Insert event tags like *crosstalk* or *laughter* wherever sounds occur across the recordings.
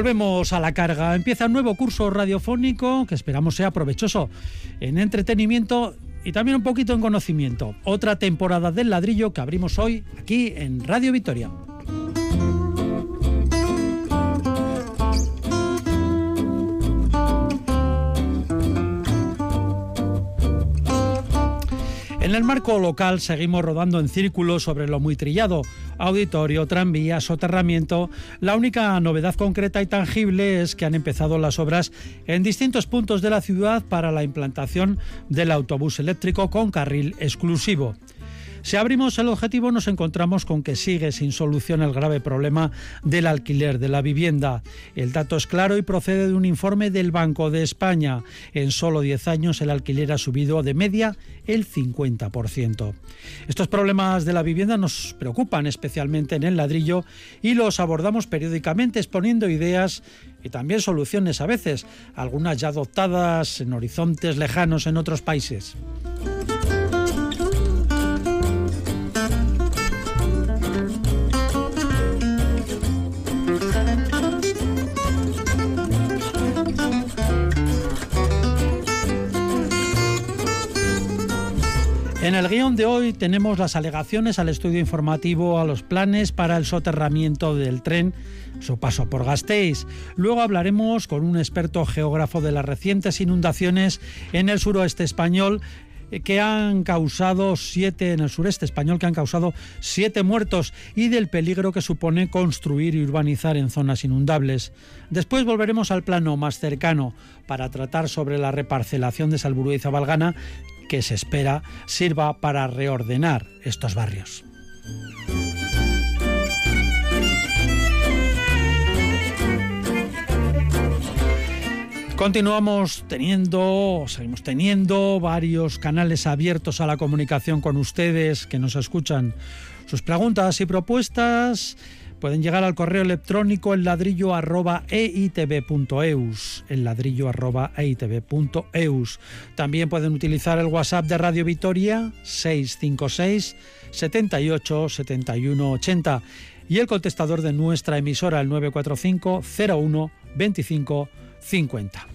Volvemos a la carga. Empieza un nuevo curso radiofónico que esperamos sea provechoso en entretenimiento y también un poquito en conocimiento. Otra temporada del ladrillo que abrimos hoy aquí en Radio Victoria. En el marco local seguimos rodando en círculos sobre lo muy trillado, auditorio, tranvía, soterramiento. La única novedad concreta y tangible es que han empezado las obras en distintos puntos de la ciudad para la implantación del autobús eléctrico con carril exclusivo. Si abrimos el objetivo nos encontramos con que sigue sin solución el grave problema del alquiler de la vivienda. El dato es claro y procede de un informe del Banco de España. En solo 10 años el alquiler ha subido de media el 50%. Estos problemas de la vivienda nos preocupan especialmente en el ladrillo y los abordamos periódicamente exponiendo ideas y también soluciones a veces, algunas ya adoptadas en horizontes lejanos en otros países. En el guion de hoy tenemos las alegaciones al estudio informativo a los planes para el soterramiento del tren, su paso por Gasteiz. Luego hablaremos con un experto geógrafo de las recientes inundaciones en el suroeste español eh, que han causado siete en el sureste español que han causado siete muertos y del peligro que supone construir y urbanizar en zonas inundables. Después volveremos al plano más cercano para tratar sobre la reparcelación de Salburú y Zabalgana que se espera sirva para reordenar estos barrios. Continuamos teniendo, seguimos teniendo varios canales abiertos a la comunicación con ustedes que nos escuchan. Sus preguntas y propuestas Pueden llegar al correo electrónico el ladrillo arroba eitv.eus, el ladrillo arroba eitv.eus. También pueden utilizar el WhatsApp de Radio Vitoria 656 78 71 80 y el contestador de nuestra emisora el 945 01 25 50.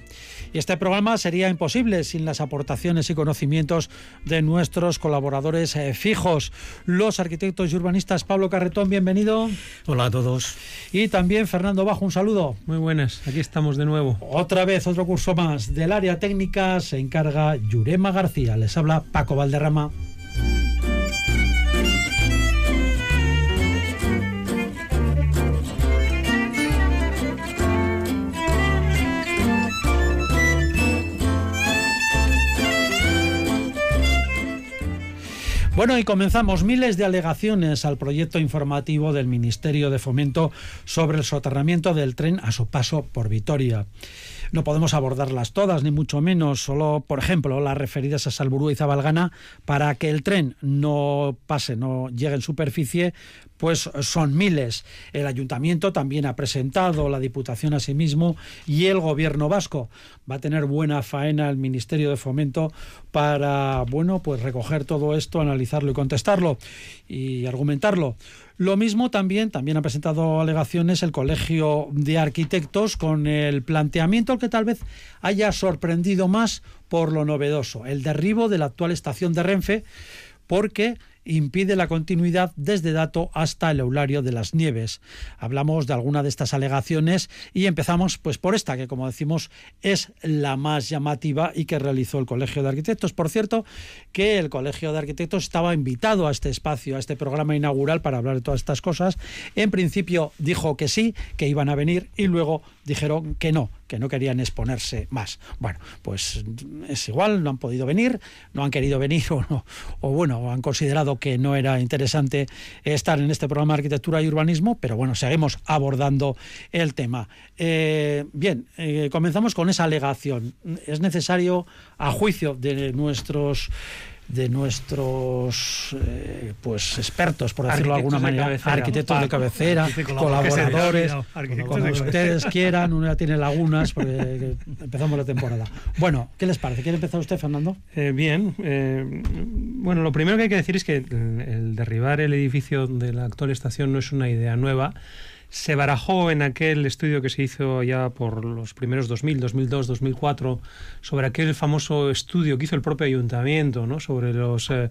Y este programa sería imposible sin las aportaciones y conocimientos de nuestros colaboradores eh, fijos, los arquitectos y urbanistas. Pablo Carretón, bienvenido. Hola a todos. Y también Fernando Bajo, un saludo. Muy buenas, aquí estamos de nuevo. Otra vez, otro curso más. Del área técnica se encarga Yurema García. Les habla Paco Valderrama. Bueno, y comenzamos miles de alegaciones al proyecto informativo del Ministerio de Fomento sobre el soterramiento del tren a su paso por Vitoria. No podemos abordarlas todas, ni mucho menos, solo, por ejemplo, las referidas a Salburú y Zabalgana, para que el tren no pase, no llegue en superficie, pues son miles. El ayuntamiento también ha presentado, la Diputación asimismo y el gobierno vasco. Va a tener buena faena el Ministerio de Fomento para, bueno, pues recoger todo esto, analizarlo y contestarlo y argumentarlo. Lo mismo también, también ha presentado alegaciones el Colegio de Arquitectos con el planteamiento que tal vez haya sorprendido más por lo novedoso, el derribo de la actual estación de Renfe, porque impide la continuidad desde Dato hasta el Eulario de las Nieves. Hablamos de alguna de estas alegaciones y empezamos pues por esta que como decimos es la más llamativa y que realizó el Colegio de Arquitectos. Por cierto, que el Colegio de Arquitectos estaba invitado a este espacio, a este programa inaugural para hablar de todas estas cosas. En principio dijo que sí, que iban a venir y luego dijeron que no, que no querían exponerse más. Bueno, pues es igual, no han podido venir, no han querido venir *laughs* o, no, o bueno, han considerado que no era interesante estar en este programa de arquitectura y urbanismo, pero bueno, seguimos abordando el tema. Eh, bien, eh, comenzamos con esa alegación. Es necesario, a juicio de nuestros de nuestros eh, pues expertos, por decirlo de alguna manera, arquitectos de cabecera, colaboradores, como ustedes *laughs* quieran, uno ya tiene lagunas porque empezamos la temporada. Bueno, ¿qué les parece? ¿Quiere empezar usted, Fernando? Eh, bien, eh, bueno, lo primero que hay que decir es que el derribar el edificio de la actual estación no es una idea nueva se barajó en aquel estudio que se hizo ya por los primeros 2000, 2002, 2004, sobre aquel famoso estudio que hizo el propio ayuntamiento, ¿no? sobre los eh,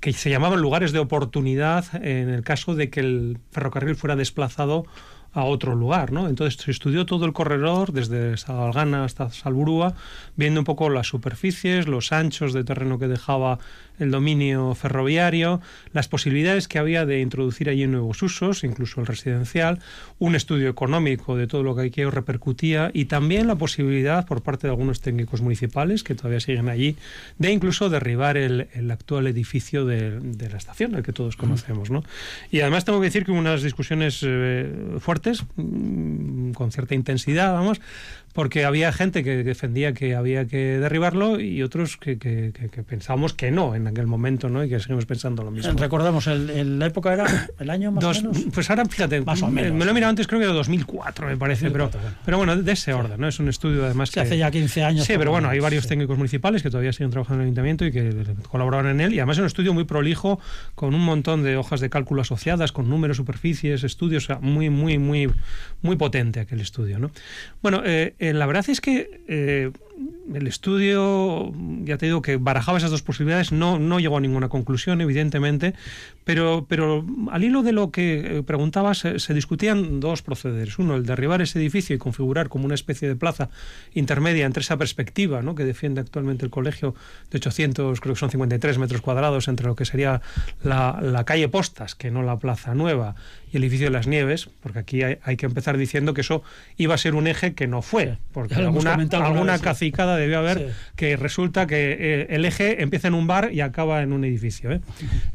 que se llamaban lugares de oportunidad en el caso de que el ferrocarril fuera desplazado a otro lugar, ¿no? Entonces se estudió todo el corredor, desde Salgana hasta Salburúa, viendo un poco las superficies, los anchos de terreno que dejaba el dominio ferroviario, las posibilidades que había de introducir allí nuevos usos, incluso el residencial, un estudio económico de todo lo que aquello repercutía y también la posibilidad por parte de algunos técnicos municipales que todavía siguen allí de incluso derribar el, actual edificio de, la estación, el que todos conocemos. ¿no? Y además tengo que decir que hubo unas discusiones eh, fuertes, mm, con cierta intensidad, vamos, porque había gente que defendía que había que derribarlo y otros que, que, pensábamos que no en aquel momento, ¿no? Y que seguimos pensando lo mismo. Recordamos, el, la época era el año más o menos. Pues ahora, fíjate, más o menos, me, lo he mirado antes, creo que era 2004, me parece, pero, bueno. pero bueno, de ese orden, ¿no? Es un estudio además que... hace ya 15 años. Sí, pero bueno, hay varios técnicos municipales que todavía siguen trabajando en el ayuntamiento y que colaboraron en él, y además es un estudio muy prolijo, con un montón de hojas de cálculo asociadas, con números, superficies, estudios, o sea, muy, muy, muy, muy potente aquel estudio, ¿no? Bueno, eh, eh, la verdad es que eh, el estudio, ya te digo que barajaba esas dos posibilidades, no, no llegó a ninguna conclusión, evidentemente, pero, pero al hilo de lo que eh, preguntabas, se, discutían dos procederes. Uno, el derribar ese edificio y configurar como una especie de plaza intermedia entre esa perspectiva ¿no? que defiende actualmente el colegio de 800, creo que son 53 metros cuadrados, entre lo que sería la, la calle Postas, que no la Plaza Nueva, y el edificio de las Nieves, porque aquí hay, que empezar diciendo que eso iba a ser un eje que no fue, porque alguna, alguna cacicada debió haber que resulta que eh, el eje empieza en un bar y acaba en un edificio. ¿eh?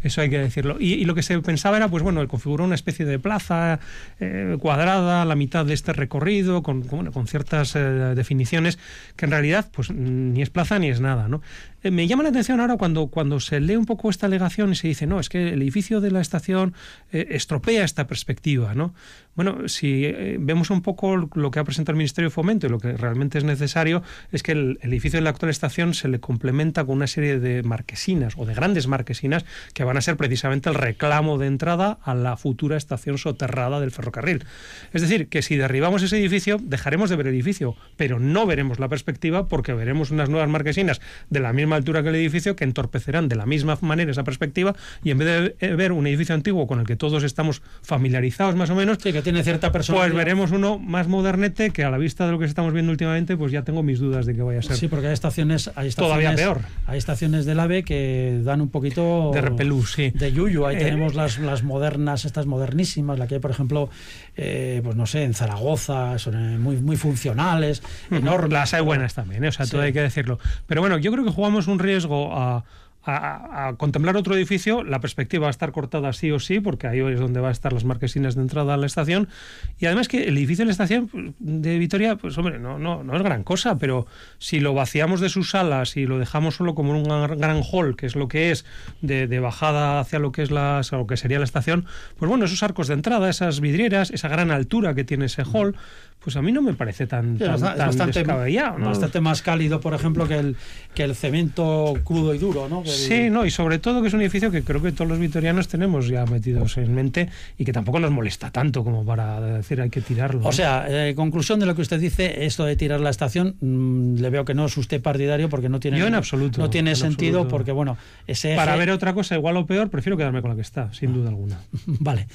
Eso hay que decirlo. Y, lo que se pensaba era, pues bueno, el configurar una especie de plaza eh, cuadrada, la mitad de este recorrido, con, con ciertas definiciones, que en realidad pues ni es plaza ni es nada. ¿no? Eh, me llama la atención ahora cuando, cuando se lee un poco esta alegación y se dice, no, es que el edificio de la estación eh, estropea esta perspectiva, ¿no? Bueno, si eh, vemos un poco lo que ha presentado el Ministerio de Fomento y lo que realmente es necesario es que el, edificio de la actual estación se le complementa con una serie de marquesinas o de grandes marquesinas que van a ser precisamente el reclamo de entrada a la futura estación soterrada del ferrocarril. Es decir, que si derribamos ese edificio, dejaremos de ver el edificio, pero no veremos la perspectiva porque veremos unas nuevas marquesinas de la misma altura que el edificio que entorpecerán de la misma manera esa perspectiva y en vez de ver un edificio antiguo con el que todos estamos familiarizados más o menos, tiene cierta personalidad. Pues veremos uno más modernete que a la vista de lo que estamos viendo últimamente, pues ya tengo mis dudas de que vaya a ser. Sí, porque hay estaciones, hay estaciones todavía peor. Hay estaciones del AVE que dan un poquito de repelú, sí. De yuyu. Ahí eh, tenemos las, las modernas, estas modernísimas, la que hay, por ejemplo, eh, pues no sé, en Zaragoza, son eh, muy, muy funcionales, enormes. Las hay buenas también, o sea, todo hay que decirlo. Pero bueno, yo creo que jugamos un riesgo a a, contemplar otro edificio, la perspectiva va a estar cortada sí o sí, porque ahí es donde va a estar las marquesinas de entrada a la estación. Y además que el edificio de la estación de Vitoria, pues hombre, no, no, no es gran cosa, pero si lo vaciamos de sus salas y lo dejamos solo como un gran hall, que es lo que es, de, bajada hacia lo que es la, lo que sería la estación, pues bueno, esos arcos de entrada, esas vidrieras, esa gran altura que tiene ese hall, pues a mí no me parece tan, tan, bastante, bastante más cálido, por ejemplo, que el, que el cemento crudo y duro, ¿no? Sí, no, y sobre todo que es un edificio que creo que todos los vitorianos tenemos ya metidos en mente y que tampoco nos molesta tanto como para decir hay que tirarlo. O sea, eh, conclusión de lo que usted dice, esto de tirar la estación, mm, le veo que no es usted partidario porque no tiene, Yo en absoluto, no tiene sentido porque, bueno, ese Para ver otra cosa igual o peor, prefiero quedarme con la que está, sin duda alguna. *laughs* vale.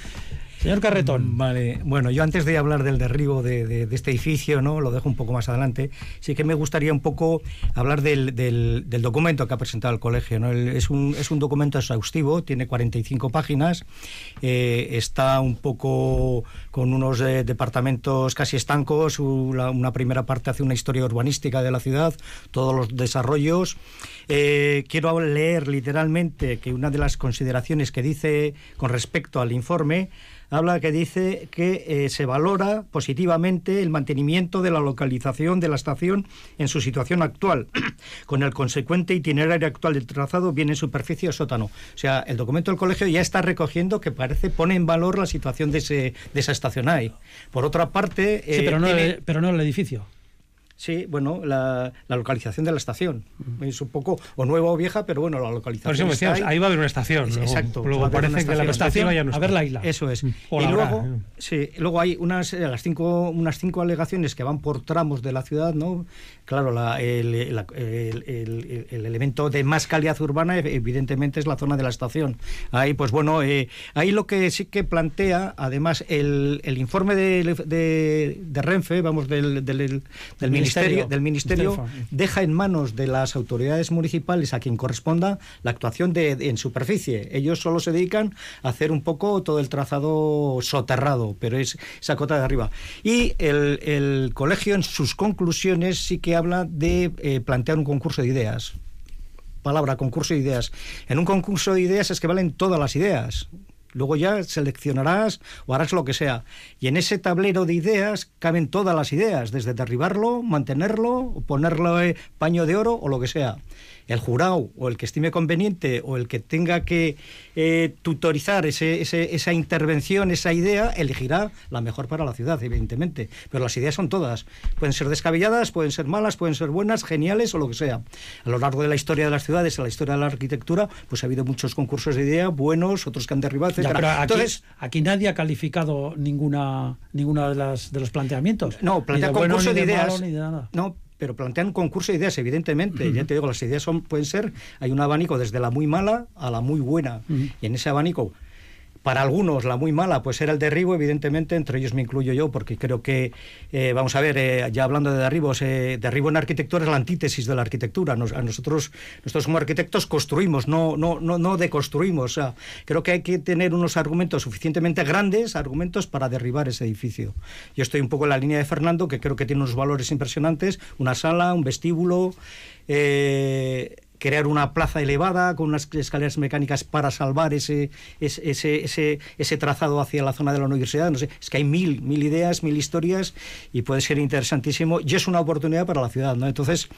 Señor Carretón. Vale, bueno, yo antes de hablar del derribo de, este edificio, ¿no? Lo dejo un poco más adelante. Sí que me gustaría un poco hablar del, documento que ha presentado el colegio, ¿no? es, un, es un documento exhaustivo, tiene 45 páginas, eh, está un poco con unos eh, departamentos casi estancos, una primera parte hace una historia urbanística de la ciudad, todos los desarrollos. Eh, quiero leer literalmente que una de las consideraciones que dice con respecto al informe habla que dice que eh, se valora positivamente el mantenimiento de la localización de la estación en su situación actual, *clears throat* con el consecuente itinerario actual del trazado, bien en superficie o sótano. O sea, el documento del colegio ya está recogiendo que parece pone en valor la situación de, ese, de esa estación ahí. Por otra parte... sí, pero, eh, pero no el edificio. Sí, bueno, la, localización de la estación. Es un poco o nueva o vieja, pero bueno, la localización. Por eso ahí va a haber una estación. exacto. Luego parece que la estación ya no A ver la isla. Eso es. y luego, sí, luego hay unas, eh, las cinco, unas cinco alegaciones que van por tramos de la ciudad, ¿no? Claro, el, elemento de más calidad urbana, evidentemente, es la zona de la estación. Ahí, pues bueno, eh, ahí lo que sí que plantea, además, el, informe de, de, Renfe, vamos, del, del, ministerio, del ministerio deja en manos de las autoridades municipales a quien corresponda la actuación de, en superficie. Ellos solo se dedican a hacer un poco todo el trazado soterrado, pero es esa cota de arriba. Y el, el colegio, en sus conclusiones, sí que habla de eh, plantear un concurso de ideas. Palabra, concurso de ideas. En un concurso de ideas es que valen todas las ideas. Luego ya seleccionarás o harás lo que sea. Y en ese tablero de ideas caben todas las ideas, desde derribarlo, mantenerlo, ponerlo eh, paño de oro o lo que sea el jurado o el que estime conveniente o el que tenga que eh, tutorizar ese, esa intervención, esa idea, elegirá la mejor para la ciudad, evidentemente. Pero las ideas son todas. Pueden ser descabelladas, pueden ser malas, pueden ser buenas, geniales o lo que sea. A lo largo de la historia de las ciudades, a la historia de la arquitectura, pues ha habido muchos concursos de ideas, buenos, otros que han derribado, etc. aquí, Entonces, aquí nadie ha calificado ninguna, ninguna de, las, de los planteamientos. No, plantea concurso de, ideas. no, pero plantean un concurso de ideas, evidentemente. Ya te digo, las ideas son, pueden ser, hay un abanico desde la muy mala a la muy buena. Y en ese abanico para algunos la muy mala pues era el derribo, evidentemente, entre ellos me incluyo yo, porque creo que, eh, vamos a ver, eh, ya hablando de derribos, eh, derribo en arquitectura es la antítesis de la arquitectura. Nos, a nosotros, nosotros como arquitectos construimos, no, no, no, no deconstruimos. O creo que hay que tener unos argumentos suficientemente grandes, argumentos para derribar ese edificio. Yo estoy un poco en la línea de Fernando, que creo que tiene unos valores impresionantes, una sala, un vestíbulo. Crear una plaza elevada con unas escaleras mecánicas para salvar ese, ese, ese, ese, trazado hacia la zona de la universidad. No sé, es que hay mil, mil ideas, mil historias y puede ser interesantísimo y es una oportunidad para la ciudad. ¿no? Entonces,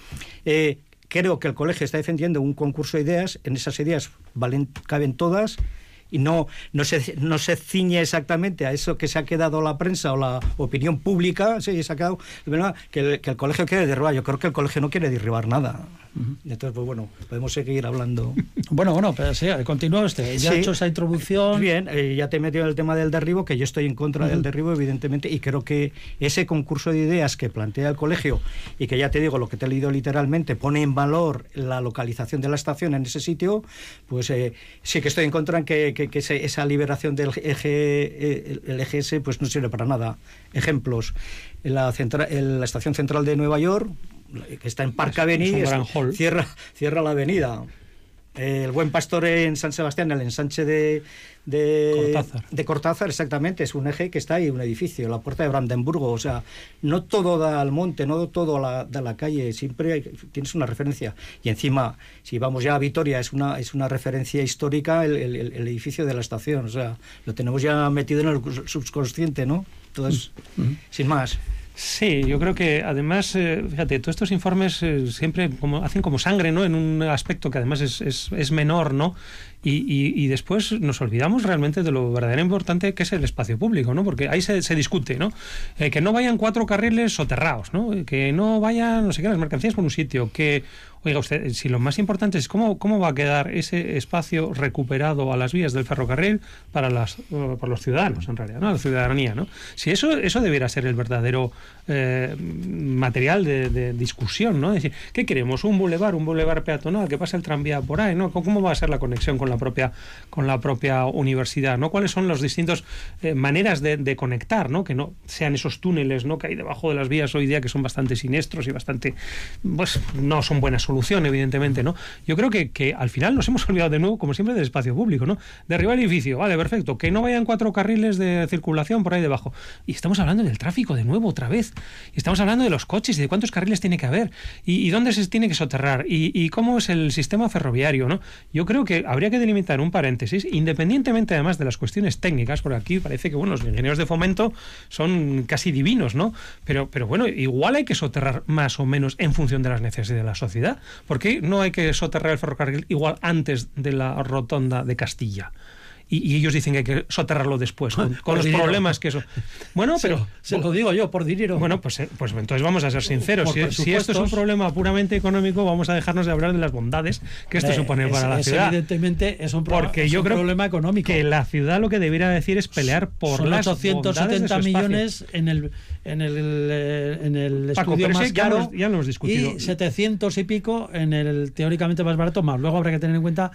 eh, creo que el colegio está defendiendo un concurso de ideas, en esas ideas valen, caben todas y no, no, se, no se ciñe exactamente a eso que se ha quedado la prensa o la opinión pública, sí, se ha quedado, que el, que el colegio quiere derribar. Yo creo que el colegio no quiere derribar nada. Entonces, pues bueno, podemos seguir hablando. *laughs* Bueno, bueno, pero sí, continúa usted. Ya ha hecho esa introducción. Bien, eh, ya te he metido en el tema del derribo, que yo estoy en contra del derribo, evidentemente, y creo que ese concurso de ideas que plantea el colegio y que ya te digo, lo que te he leído literalmente, pone en valor la localización de la estación en ese sitio, pues eh, sí que estoy en contra en que, que, esa liberación del eje, eh, el, EGS pues no sirve para nada. Ejemplos, en la, en la estación central de Nueva York, que está en Park Avenue, cierra, cierra la avenida. El buen pastor en San Sebastián, el ensanche de, de Cortázar. de Cortázar, exactamente, es un eje que está ahí, un edificio, la puerta de Brandenburgo. O sea, no todo da al monte, no todo la, da a la calle, siempre tienes una referencia. Y encima, si vamos ya a Vitoria, es una, es una referencia histórica el, el, edificio de la estación. O sea, lo tenemos ya metido en el subconsciente, ¿no? Entonces, mm. sin más. Sí, yo creo que además, eh, fíjate, todos estos informes eh, siempre como, hacen como sangre, ¿no? En un aspecto que además es, es, es menor, ¿no? Y, después nos olvidamos realmente de lo verdaderamente importante que es el espacio público, ¿no? Porque ahí se, se discute, ¿no? Eh, que no vayan cuatro carriles soterrados, ¿no? Que no vayan, no sé qué, las mercancías por un sitio, que Oiga usted, si lo más importante es cómo, cómo va a quedar ese espacio recuperado a las vías del ferrocarril para, las, uh, para los ciudadanos, en realidad, ¿no? la ciudadanía. ¿no? Si eso, eso debiera ser el verdadero eh, material de, discusión, ¿no? decir, ¿qué queremos? ¿Un bulevar, un bulevar peatonal? ¿Que pasa el tranvía por ahí? ¿no? ¿Cómo va a ser la conexión con la propia, con la propia universidad, ¿no? ¿Cuáles son las distintas eh, maneras de, conectar, ¿no? Que no sean esos túneles, ¿no? Que hay debajo de las vías hoy día que son bastante siniestros y bastante, pues no son buena solución, evidentemente, ¿no? Yo creo que, que al final nos hemos olvidado de nuevo, como siempre, del espacio público, ¿no? Derribar el edificio, vale, perfecto, que no vayan cuatro carriles de circulación por ahí debajo. Y estamos hablando del tráfico de nuevo, otra vez. Y estamos hablando de los coches y de cuántos carriles tiene que haber y, dónde se tiene que soterrar y, cómo es el sistema ferroviario, ¿no? Yo creo que habría que delimitar un paréntesis, independientemente además de las cuestiones técnicas, porque aquí parece que, bueno, los ingenieros de fomento son casi divinos, ¿no? Pero, pero bueno, igual hay que soterrar más o menos en función de las necesidades de la sociedad. ¿Por qué no hay que soterrar el ferrocarril igual antes de la rotonda de Castilla? Y, ellos dicen que hay que soterrarlo después, *laughs* con, los problemas que eso. Bueno, pero. Se, lo digo yo, por dinero. Bueno, pues, eh, pues entonces vamos a ser sinceros. Si, esto es un problema puramente económico, vamos a dejarnos de hablar de las bondades que esto eh, supone para la ciudad. Evidentemente es un, Porque yo creo problema económico. Que la ciudad lo que debería decir es pelear por Son las 870 millones en el en el, eh, en el estudio más caro ya lo hemos discutido. y 700 y pico en el teóricamente más barato más. Luego habrá que tener en cuenta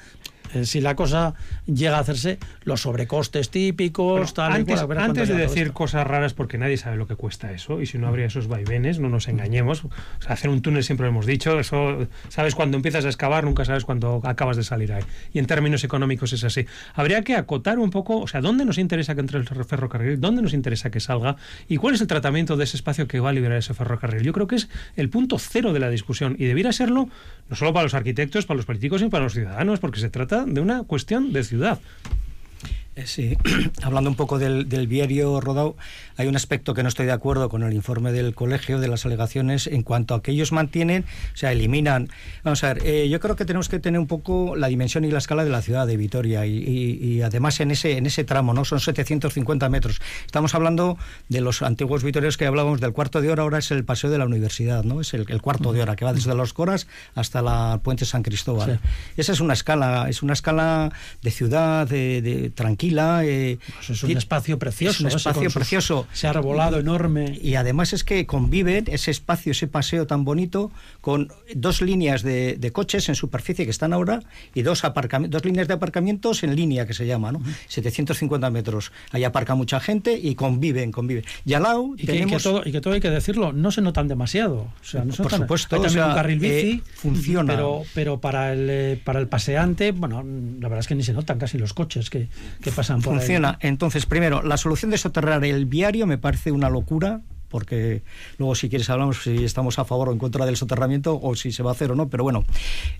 eh, si la cosa llega a hacerse, los sobrecostes típicos, tal Antes, antes de decir cosas raras, porque nadie sabe lo que cuesta eso, y si no habría esos vaivenes, no nos engañemos. hacer un túnel siempre lo hemos dicho, eso sabes cuando empiezas a excavar, nunca sabes cuándo acabas de salir ahí. Y en términos económicos es así. Habría que acotar un poco, o sea, ¿dónde nos interesa que entre el ferrocarril? ¿Dónde nos interesa que salga? ¿Y cuál es el tratamiento de ese espacio que va a liberar ese ferrocarril? Yo creo que es el punto cero de la discusión, y debiera serlo no solo para los arquitectos, para los políticos, sino para los ciudadanos, porque se trata de una cuestión de ciudad. Eh, sí, *clears throat* hablando un poco del, del viario rodado, hay un aspecto que no estoy de acuerdo con el informe del colegio, de las alegaciones, en cuanto a que ellos mantienen, o sea, eliminan. Vamos a ver, eh, yo creo que tenemos que tener un poco la dimensión y la escala de la ciudad de Vitoria y, además en ese, en ese tramo, ¿no? Son 750 metros. Estamos hablando de los antiguos vitorios que hablábamos del cuarto de hora, ahora es el paseo de la universidad, ¿no? Es el, cuarto de hora que va desde los Coras hasta la Puente San Cristóbal. Esa es una escala, es una escala de ciudad, de, tranquila. Eh, pues es un espacio precioso. Es un espacio precioso se ha revolado enorme. Y además es que conviven ese espacio, ese paseo tan bonito, con dos líneas de, coches en superficie que están ahora y dos, dos líneas de aparcamientos en línea que se llama, ¿no? 750 metros. Ahí aparca mucha gente y conviven, conviven. Y al lado y tenemos... Que, todo, y que todo hay que decirlo, no se notan demasiado. O sea, no Por supuesto. Hay también un carril bici. Eh, funciona. Pero, pero para, el, eh, para el paseante, bueno, la verdad es que ni se notan casi los coches que, que Funciona. Entonces, primero, la solución de soterrar el viario me parece una locura porque luego si quieres hablamos si estamos a favor o en contra del soterramiento o si se va a hacer o no, pero bueno,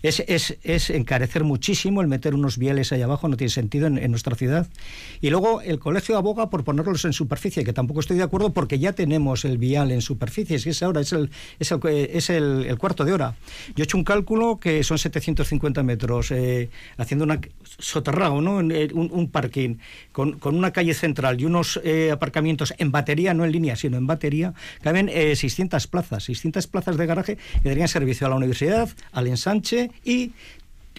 es, es, es encarecer muchísimo el meter unos bieles ahí abajo, no tiene sentido en, nuestra ciudad. Y luego el colegio aboga por ponerlos en superficie, que tampoco estoy de acuerdo porque ya tenemos el vial en superficie, si es ahora, es el, es el, es el, cuarto de hora. Yo he hecho un cálculo que son 750 metros, eh, haciendo una soterrado, ¿no? Un, un parking con, con, una calle central y unos eh, aparcamientos en batería, no en línea, sino en batería caben 600 eh, plazas, 600 plazas de garaje que darían servicio a la universidad, al ensanche y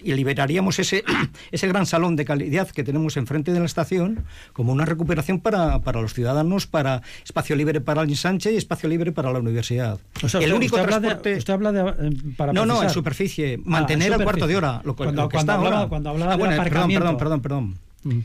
liberaríamos ese, *clears throat* ese gran salón de calidad que tenemos enfrente de la estación como una recuperación para, para los ciudadanos, para espacio libre para el ensanche y espacio libre para la universidad. el único transporte... usted habla de... Eh, no, no, en superficie. Ah, mantener el cuarto de hora. Lo, cuando, cuando, hablaba, cuando, hablaba, ah, Perdón, perdón, perdón. perdón. Mm.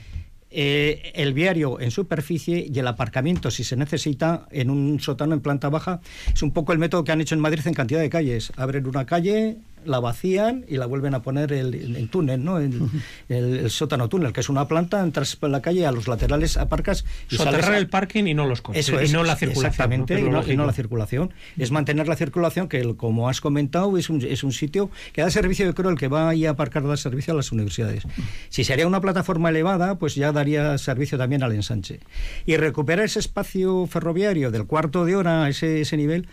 Eh, el viario en superficie y el aparcamiento, si se necesita, en un sótano en planta baja. Es un poco el método que han hecho en Madrid en cantidad de calles. Abren una calle, la vacían y la vuelven a poner el, el túnel, ¿no? *laughs* El, el, sótano túnel, que es una planta, entras por la calle, a los laterales aparcas y Soterrar el parking y no los coches, Eso es, y no la circulación. Exactamente, y, no, la circulación. Es mantener la circulación, que como has comentado, es un, es un sitio que da servicio, yo creo, el que va a aparcar da servicio a las universidades. Si sería una plataforma elevada, pues ya daría servicio también al ensanche. Y recuperar ese espacio ferroviario del cuarto de hora, ese, ese nivel,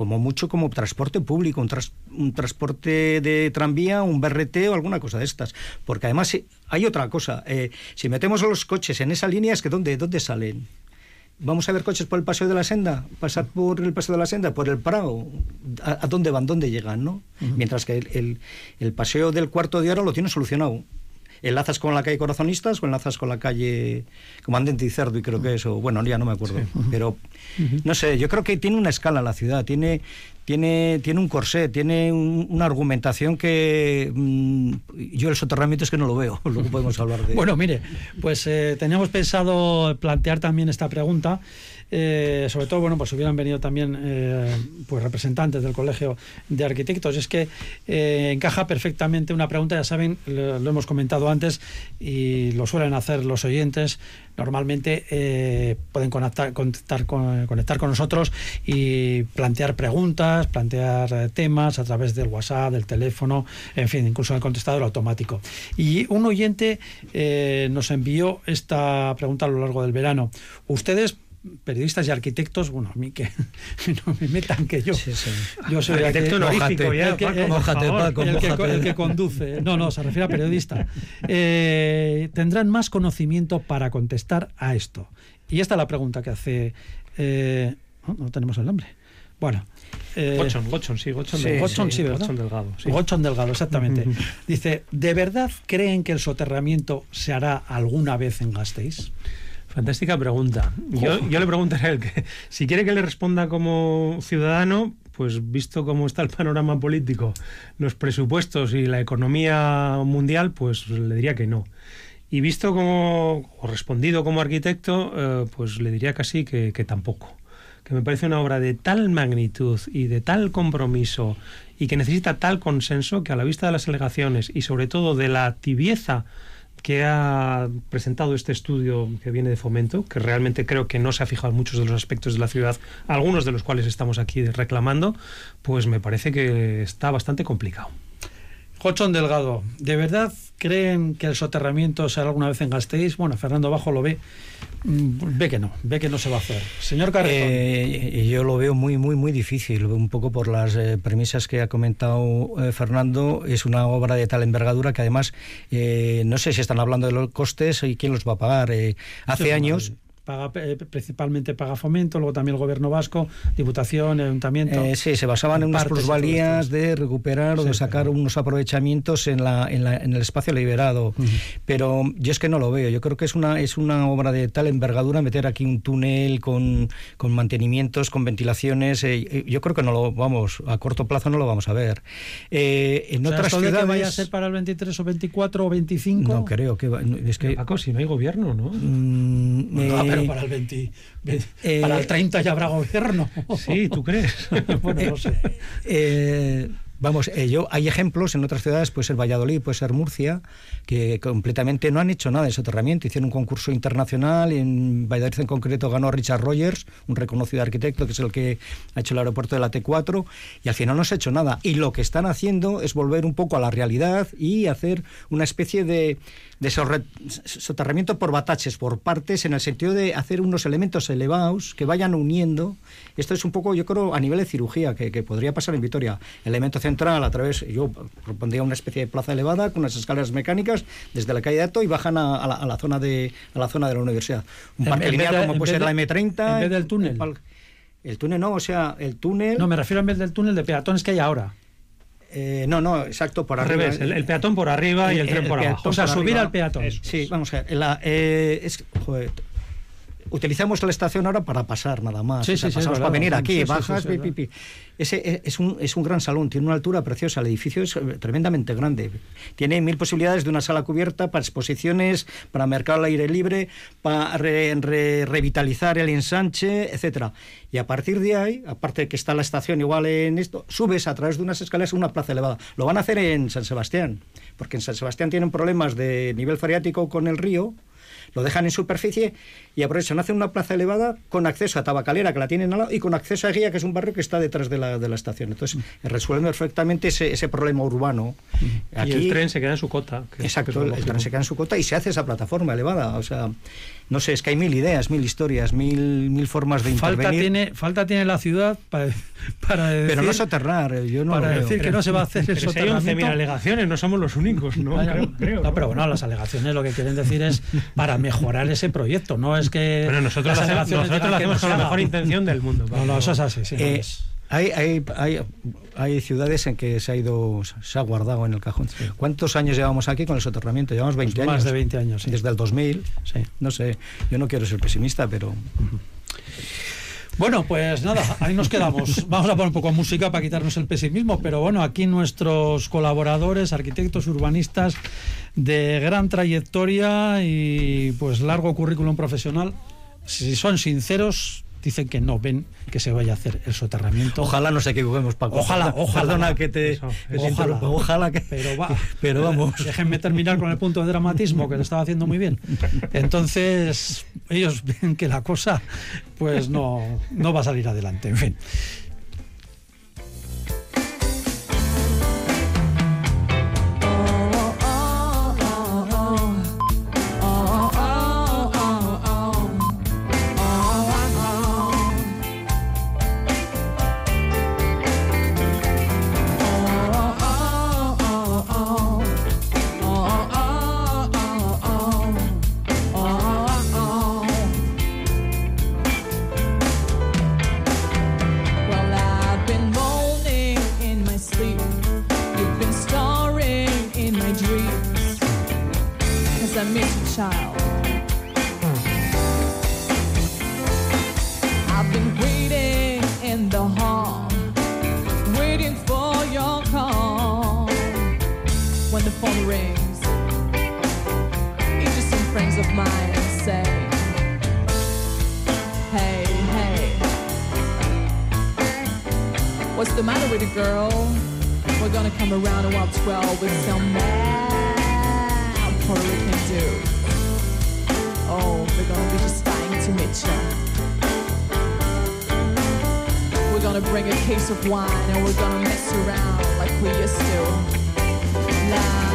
como mucho como transporte público, un, transporte de tranvía, un BRT o alguna cosa de estas. Porque además hay otra cosa, eh, si metemos a los coches en esa línea es que ¿dónde, dónde salen? Vamos a ver coches por el paseo de la senda, pasar por el paseo de la senda, por el Prado, ¿a, dónde van? ¿Dónde llegan? ¿no? Mientras que el, el, paseo del cuarto de hora lo tiene solucionado enlazas con la calle Corazonistas o enlazas con la calle Comandante y Cerdo, y creo que eso, bueno, ya no me acuerdo. Pero, no sé, yo creo que tiene una escala la ciudad, tiene, tiene, tiene un corsé, tiene una argumentación que mm, yo el soterramiento es que no lo veo, *laughs* luego podemos hablar de... Bueno, mire, pues eh, teníamos pensado plantear también esta pregunta eh, sobre todo, bueno, pues hubieran venido también eh, pues representantes del Colegio de Arquitectos. Es que eh, encaja perfectamente una pregunta, ya saben, lo, hemos comentado antes y lo suelen hacer los oyentes. Normalmente pueden conectar, conectar, con, conectar con nosotros y plantear preguntas, plantear temas a través del WhatsApp, del teléfono, en fin, incluso en el contestador automático. Y un oyente nos envió esta pregunta a lo largo del verano. Ustedes periodistas y arquitectos, bueno, a mí que *laughs* no me metan que yo. Yo soy arquitecto honorífico ya, el que, el, que, conduce. No, no, se refiere a periodista. *laughs* Eh, tendrán más conocimiento para contestar a esto. Y esta es la pregunta que hace. Eh, no, tenemos el nombre. Bueno. Eh, Gochon, sí, Gochon, sí, ¿verdad? Delgado. Sí. Delgado, exactamente. Dice, ¿de verdad creen que el soterramiento se hará alguna vez en Gasteiz? Fantástica pregunta. Yo, le preguntaré a él que si quiere que le responda como ciudadano, pues visto cómo está el panorama político, los presupuestos y la economía mundial, pues le diría que no. Y visto como, o respondido como arquitecto, eh, pues le diría casi que, que tampoco. Que me parece una obra de tal magnitud y de tal compromiso y que necesita tal consenso que a la vista de las alegaciones y sobre todo de la tibieza que ha presentado este estudio que viene de fomento, que realmente creo que no se ha fijado en muchos de los aspectos de la ciudad, algunos de los cuales estamos aquí reclamando, pues me parece que está bastante complicado. Jochón Delgado, ¿de verdad creen que el soterramiento será alguna vez en Gasteiz? Bueno, Fernando Bajo lo ve. Mm, ve que no, ve que no se va a hacer. Señor Carretón. Eh, yo lo veo muy, muy, muy difícil, un poco por las eh, premisas que ha comentado eh, Fernando. Es una obra de tal envergadura que además no sé si están hablando de los costes y quién los va a pagar. hace años paga, eh, principalmente paga fomento, luego también el gobierno vasco, diputación, ayuntamiento. Eh, sí, se basaban en unas plusvalías de recuperar o de sacar unos aprovechamientos en, la, en, la, en, el espacio liberado. Pero yo es que no lo veo. Yo creo que es una, es una obra de tal envergadura meter aquí un túnel con, con mantenimientos, con ventilaciones. Eh, yo creo que no lo vamos, a corto plazo no lo vamos a ver. en otras ciudades. que vaya a ser para el 23 o 24 o 25? No creo que. Es que Paco, si no hay gobierno, ¿no? Mm, para el 20, para el 30 ya habrá gobierno. Sí, ¿tú crees? *laughs* bueno, no sé. *laughs* Eh, Vamos, eh, yo, hay ejemplos en otras ciudades, puede ser Valladolid, puede ser Murcia, que completamente no han hecho nada de soterramiento. Hicieron un concurso internacional, en Valladolid en concreto ganó Richard Rogers, un reconocido arquitecto que es el que ha hecho el aeropuerto de la T4, y al final no se ha hecho nada. Y lo que están haciendo es volver un poco a la realidad y hacer una especie de, de soterramiento por bataches, por partes, en el sentido de hacer unos elementos elevados que vayan uniendo. Esto es un poco, yo creo, a nivel de cirugía, que, que podría pasar en Vitoria. Elemento central a través, yo propondría una especie de plaza elevada con unas escaleras mecánicas desde la calle de Ato y bajan a, la, zona de a la zona de la universidad. Un parque lineal como puede ser la M30. En vez del túnel. El, túnel no, o sea, el túnel. No, me refiero en vez del túnel de peatones que hay ahora. Eh, no, no, exacto, por arriba. Revés, el, peatón por arriba y el, tren por abajo. O sea, subir al peatón. Sí, vamos a ver. La, eh, es, joder, utilizamos la estación ahora para pasar nada más. Sí, sí, pasamos para venir aquí, bajas, pipi, Ese es un, es un gran salón, tiene una altura preciosa, el edificio es eh, tremendamente grande. Tiene mil posibilidades de una sala cubierta para exposiciones, para mercado al aire libre, para revitalizar el ensanche, etcétera. Y a partir de ahí, aparte de que está la estación igual en esto, subes a través de unas escaleras a una plaza elevada. Lo van a hacer en San Sebastián, porque en San Sebastián tienen problemas de nivel freático con el río lo dejan en superficie y aprovechan, hacen una plaza elevada con acceso a Tabacalera, que la tienen al lado, y con acceso a Guía, que es un barrio que está detrás de la, de la estación. Entonces, mm. resuelven perfectamente ese, ese problema urbano. Mm. y el tren se queda en su cota. exacto, el, tren se queda en su cota y se hace esa plataforma elevada. O sea, no sé, es que hay mil ideas, mil historias, mil, mil formas de falta intervenir. Tiene, falta tiene la ciudad para, para decir... Pero no soterrar, yo no Para decir que no se va a hacer pero el si hay 11.000 alegaciones, no somos los únicos, ¿no? creo, no, pero bueno, las alegaciones lo que quieren decir es para mejorar ese proyecto, no es que... Pero nosotros, lo hacemos, nosotros lo hacemos con la mejor intención del mundo. No, no, eso es así, sí, eh, Hay, hay, hay, hay, ciudades en que se ha ido, se ha guardado en el cajón. ¿Cuántos años llevamos aquí con el soterramiento? Llevamos 20 pues años. Más de 20 años, sí. Desde el 2000. Sí. No sé, yo no quiero ser pesimista, pero... Bueno, pues nada, ahí nos quedamos. *laughs* Vamos a poner un poco de música para quitarnos el pesimismo, pero bueno, aquí nuestros colaboradores, arquitectos, urbanistas de gran trayectoria y pues largo currículum profesional, si son sinceros, dicen que no ven que se vaya a hacer el soterramiento. Ojalá no se equivoquemos, Paco. Ojalá, ojalá. Perdona que te, ojalá, ojalá, que... Pero, va, *laughs* pero vamos. Déjenme terminar con el punto de dramatismo que lo estaba haciendo muy bien. Entonces, ellos ven que la cosa pues no, no va a salir adelante. En fin. the matter with a girl? We're gonna come around and walk 12 with some mad Puerto can do? Oh, we're gonna be just dying to meet you. We're gonna bring a case of wine and we're gonna mess around like we used to.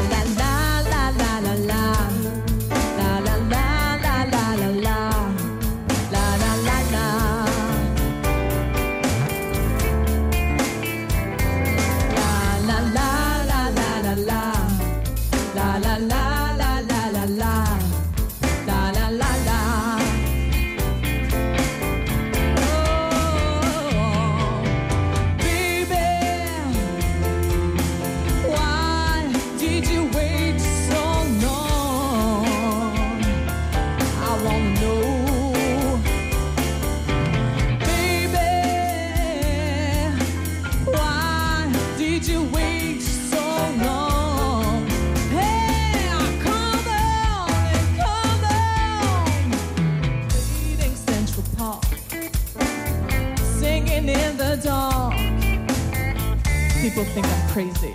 people think I'm crazy.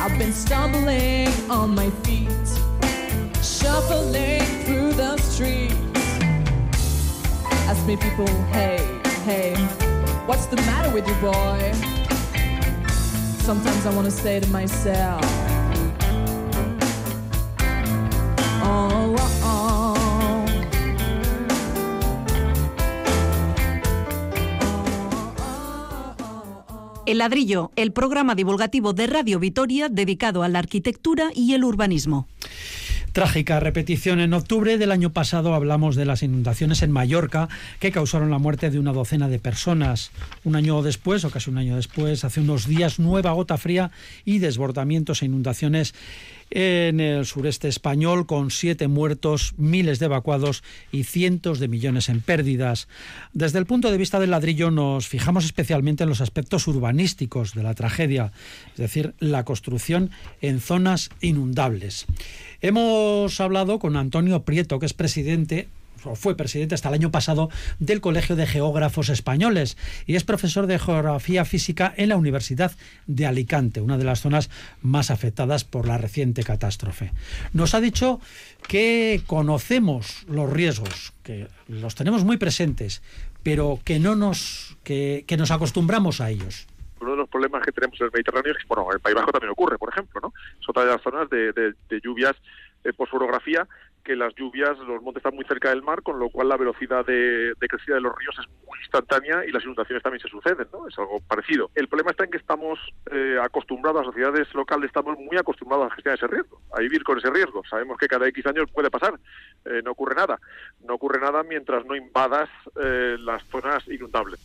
I've been stumbling on my feet, shuffling through the streets. Ask me, people, hey, hey, what's the matter with you, boy? Sometimes I wanna say to myself, El ladrillo, el programa divulgativo de Radio Vitoria dedicado a la arquitectura y el urbanismo. Trágica repetición. En octubre del año pasado hablamos de las inundaciones en Mallorca que causaron la muerte de una docena de personas. Un año después, o casi un año después, hace unos días, nueva gota fría y desbordamientos e inundaciones en el sureste español, con siete muertos, miles de evacuados y cientos de millones en pérdidas. Desde el punto de vista del ladrillo nos fijamos especialmente en los aspectos urbanísticos de la tragedia, es decir, la construcción en zonas inundables. Hemos hablado con Antonio Prieto, que es presidente fue presidente hasta el año pasado del Colegio de Geógrafos Españoles y es profesor de Geografía Física en la Universidad de Alicante, una de las zonas más afectadas por la reciente catástrofe. Nos ha dicho que conocemos los riesgos, que los tenemos muy presentes, pero que no nos que, nos acostumbramos a ellos uno de los problemas que tenemos en el Mediterráneo es que, bueno, en el País Bajo también ocurre, por ejemplo, ¿no? Es otra de las zonas de, de lluvias eh, por su orografía que las lluvias, los montes están muy cerca del mar, con lo cual la velocidad de, crecida de los ríos es muy instantánea y las inundaciones también se suceden, ¿no? Es algo parecido. El problema está en que estamos eh, acostumbrados, las sociedades locales estamos muy acostumbrados a gestionar ese riesgo, a vivir con ese riesgo. Sabemos que cada X años puede pasar, eh, no ocurre nada. No ocurre nada mientras no invadas eh, las zonas inundables.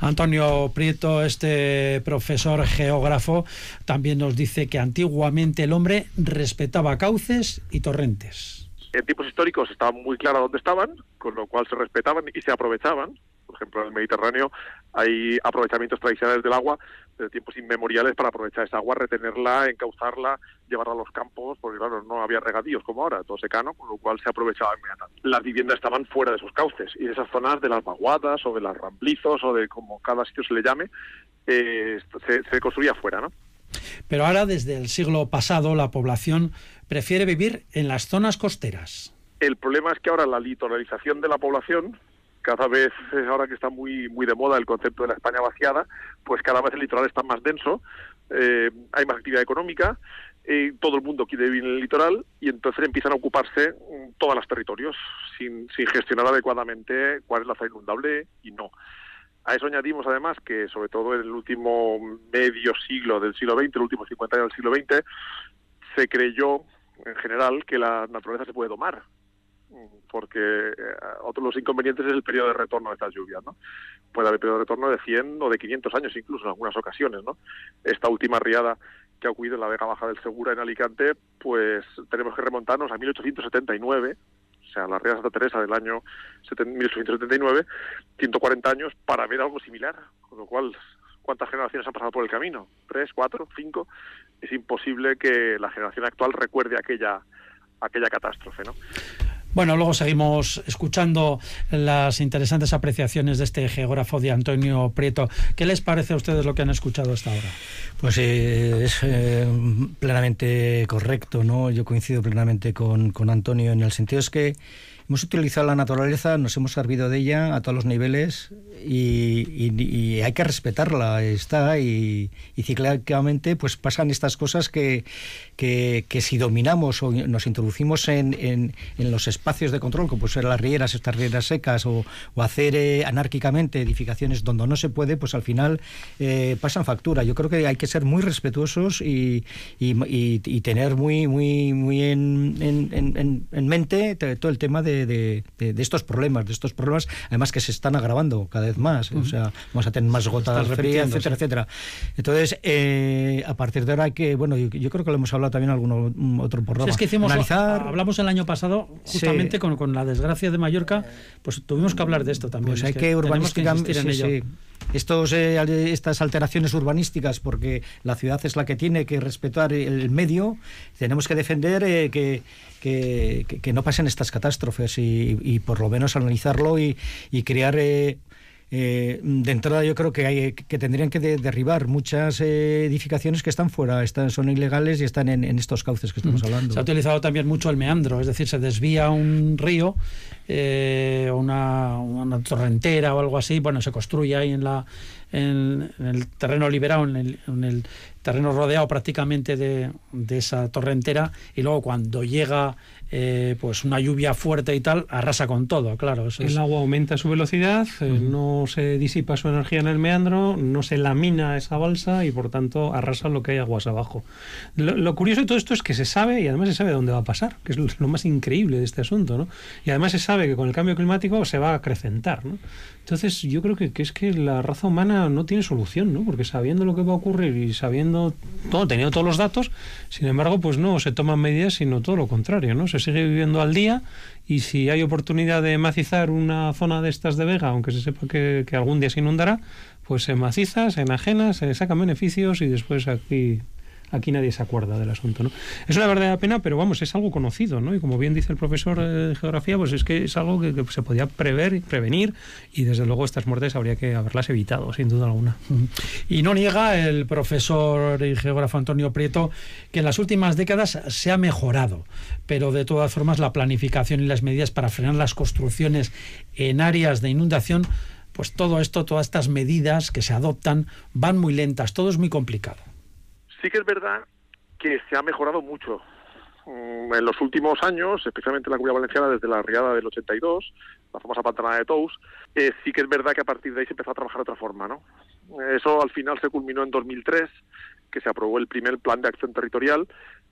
Antonio Prieto, este profesor geógrafo, también nos dice que antiguamente el hombre respetaba cauces y torrentes en tiempos históricos estaba muy claro dónde estaban, con lo cual se respetaban y se aprovechaban. Por ejemplo, en el Mediterráneo hay aprovechamientos tradicionales del agua de tiempos inmemoriales para aprovechar esa agua, retenerla, encauzarla, llevarla a los campos, porque claro, no había regadíos como ahora, todo secano, con lo cual se aprovechaba inmediatamente. Las viviendas estaban fuera de sus cauces y de esas zonas de las vaguadas o de las ramblizos o de como cada sitio se le llame, eh, se, se construía fuera, ¿no? Pero ahora, desde el siglo pasado, la población prefiere vivir en las zonas costeras. El problema es que ahora la litoralización de la población, cada vez, eh, ahora que está muy, muy de moda el concepto de la España vaciada, pues cada vez el litoral está más denso, eh, hay más actividad económica, eh, todo el mundo quiere vivir en el litoral y entonces empiezan a ocuparse mm, todos los territorios sin, sin gestionar adecuadamente cuál es la zona inundable y no. A eso añadimos además que, sobre todo en el último medio siglo del siglo XX, el último 50 años del siglo XX, se creyó en general que la naturaleza se puede domar, porque eh, otro de los inconvenientes es el periodo de retorno de estas lluvias, ¿no? Puede haber periodo de retorno de 100 o de 500 años incluso en algunas ocasiones, ¿no? Esta última riada que ha ocurrido en la Vega Baja del Segura en Alicante, pues tenemos que remontarnos a 1879 o sea, la Real Santa Teresa del año 1879, 140 años para ver algo similar, con lo cual, ¿cuántas generaciones han pasado por el camino? ¿Tres, cuatro, cinco? Es imposible que la generación actual recuerde aquella, aquella catástrofe, ¿no? Bueno, luego seguimos escuchando las interesantes apreciaciones de este geógrafo de Antonio Prieto. ¿Qué les parece a ustedes lo que han escuchado hasta ahora? Pues eh, es eh, plenamente correcto, ¿no? Yo coincido plenamente con, con Antonio en el sentido es que hemos utilizado la naturaleza, nos hemos servido de ella a todos los niveles y, hay que respetarla, está, y, y, pues pasan estas cosas que, que, si dominamos o nos introducimos en, en, los espacios de control, como pueden ser las rieras, estas rieras secas, o, hacer eh, anárquicamente edificaciones donde no se puede, pues al final eh, pasan factura. Yo creo que hay que ser muy respetuosos y, y tener muy, muy, muy en, en mente todo el tema de, de, de, estos problemas, de estos problemas, además que se están agravando cada vez más. O sea, vamos a tener más gotas frías, etcétera, etcétera. Entonces, eh, a partir de ahora hay que, bueno, yo, creo que lo hemos hablado también en algún otro programa. es que hicimos, Analizar... hablamos el año pasado, justamente con, con, la desgracia de Mallorca, pues tuvimos que hablar de esto también. Pues hay que, urbanísticamente estos, eh, estas alteraciones urbanísticas, porque la ciudad es la que tiene que respetar el medio, tenemos que defender eh, que, que, no pasen estas catástrofes y, por lo menos analizarlo y, crear eh, eh, de entrada yo creo que, hay, que tendrían que derribar muchas eh, edificaciones que están fuera, están, son ilegales y están en, estos cauces que estamos hablando. Se ha utilizado también mucho el meandro, es decir, se desvía un río, eh, una, una, torrentera o algo así, bueno, se construye ahí en, la, en, el terreno liberado, en el, en el terreno rodeado prácticamente de, de esa torrentera y luego cuando llega eh, pues una lluvia fuerte y tal, arrasa con todo, claro. el agua aumenta su velocidad, eh, no se disipa su energía en el meandro, no se lamina esa balsa y por tanto arrasa lo que hay aguas abajo. Lo, curioso de todo esto es que se sabe y además se sabe dónde va a pasar, que es lo, más increíble de este asunto, ¿no? Y además se sabe que con el cambio climático se va a acrecentar, ¿no? Entonces yo creo que, es que la raza humana no tiene solución, ¿no? Porque sabiendo lo que va a ocurrir y sabiendo todo, teniendo todos los datos, sin embargo, pues no se toman medidas, sino todo lo contrario, ¿no? Se sigue viviendo al día y si hay oportunidad de macizar una zona de estas de Vega, aunque se sepa que, que algún día se inundará, pues se maciza, se enajena, se sacan beneficios y después aquí aquí nadie se acuerda del asunto. ¿no? Es una verdadera pena, pero vamos, es algo conocido, ¿no? Y como bien dice el profesor de geografía, pues es que es algo que, se podía prever, prevenir, y desde luego estas muertes habría que haberlas evitado, sin duda alguna. Y no niega el profesor y geógrafo Antonio Prieto que en las últimas décadas se ha mejorado, pero de todas formas la planificación y las medidas para frenar las construcciones en áreas de inundación pues todo esto, todas estas medidas que se adoptan van muy lentas, todo es muy complicado sí que es verdad que se ha mejorado mucho Mm, en los últimos años, especialmente en la Comunidad Valenciana, desde la riada del 82, la famosa pantanada de Tous, eh, sí que es verdad que a partir de ahí se empezó a trabajar de otra forma, ¿no? Eso al final se culminó en 2003, que se aprobó el primer plan de acción territorial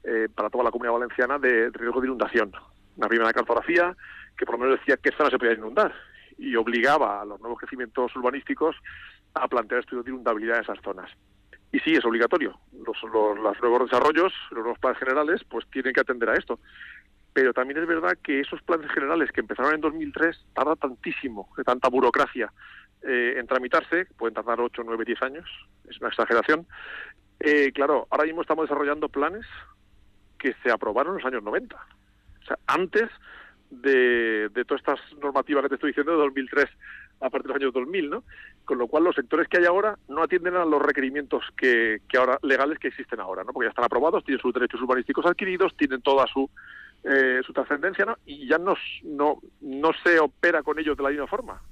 eh, para toda la Comunidad Valenciana de riesgo de inundación. Una primera cartografía que por lo menos decía qué zonas se podían inundar y obligaba a los nuevos crecimientos urbanísticos a plantear estudios de inundabilidad de esas zonas. Y sí, es obligatorio. Los, los, nuevos desarrollos, los nuevos planes generales, pues tienen que atender a esto. Pero también es verdad que esos planes generales que empezaron en 2003 tarda tantísimo, de tanta burocracia eh, en tramitarse, pueden tardar 8, 9, 10 años, es una exageración. Eh, claro, ahora mismo estamos desarrollando planes que se aprobaron en los años 90. O sea, antes de, de todas estas normativas que te estoy diciendo de 2003 a partir de los años 2000, ¿no? Con lo cual los sectores que hay ahora no atienden a los requerimientos que, que ahora legales que existen ahora, ¿no? Porque ya están aprobados, tienen sus derechos urbanísticos adquiridos, tienen toda su eh, su trascendencia, ¿no? Y ya no, no, no se opera con ellos de la misma forma.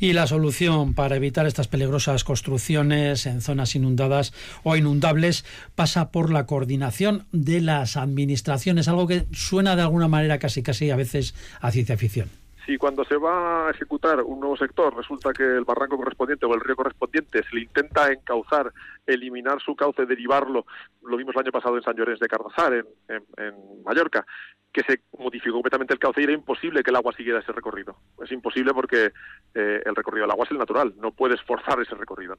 Y la solución para evitar estas peligrosas construcciones en zonas inundadas o inundables pasa por la coordinación de las administraciones, algo que suena de alguna manera casi casi a veces a ciencia ficción si cuando se va a ejecutar un nuevo sector resulta que el barranco correspondiente o el río correspondiente se le intenta encauzar, eliminar su cauce, derivarlo, lo vimos el año pasado en San Llorens de Cardazar, en, Mallorca, que se modificó completamente el cauce y era imposible que el agua siguiera ese recorrido. Es imposible porque eh, el recorrido del agua es el natural, no puedes forzar ese recorrido.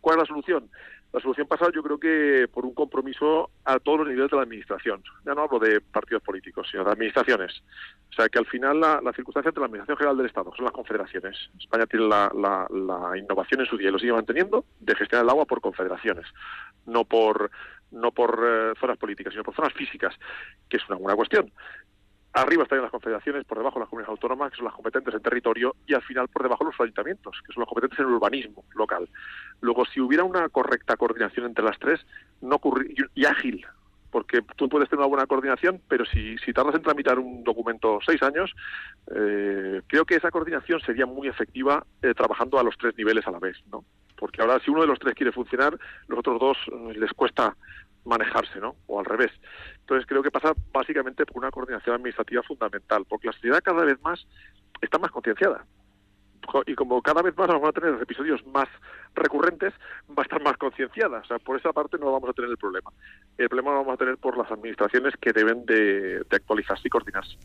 ¿Cuál es la solución? La solución pasa yo creo que por un compromiso a todos los niveles de la administración. Ya no hablo de partidos políticos, sino de administraciones. O sea, que al final la, circunstancia entre la Administración General del Estado son las confederaciones. España tiene la, la innovación en su día y lo sigue manteniendo de gestionar el agua por no por no por eh, zonas políticas, sino por zonas físicas, que es una buena cuestión. Arriba están las confederaciones, por debajo las comunidades autónomas, que son las competentes en territorio, y al final por debajo los ayuntamientos, que son los competentes en el urbanismo local. Luego, si hubiera una correcta coordinación entre las tres, no y ágil, porque tú puedes tener una buena coordinación, pero si, si tardas en tramitar un documento seis años, eh, creo que esa coordinación sería muy efectiva eh, trabajando a los tres niveles a la vez, ¿no? Porque ahora si uno de los tres quiere funcionar, los otros dos eh, les cuesta manejarse, ¿no? O al revés. Entonces creo que pasa básicamente por una coordinación administrativa fundamental, porque la sociedad cada vez más está más concienciada y como cada vez más vamos a tener episodios más recurrentes, va a estar más concienciada. O sea, por esa parte no vamos a tener el problema. El problema lo vamos a tener por las administraciones que deben de, actualizarse y coordinarse.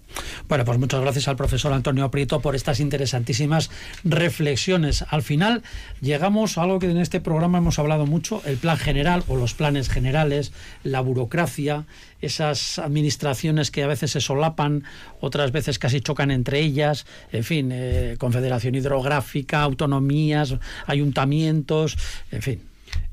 Bueno, pues muchas gracias al profesor Antonio Prieto por estas interesantísimas reflexiones. Al final llegamos a algo que en este programa hemos hablado mucho, el plan general o los planes generales, la burocracia, esas administraciones que a veces se solapan, otras veces casi chocan entre ellas, en fin, eh, Confederación Hidrográfica, autonomías, ayuntamientos, en fin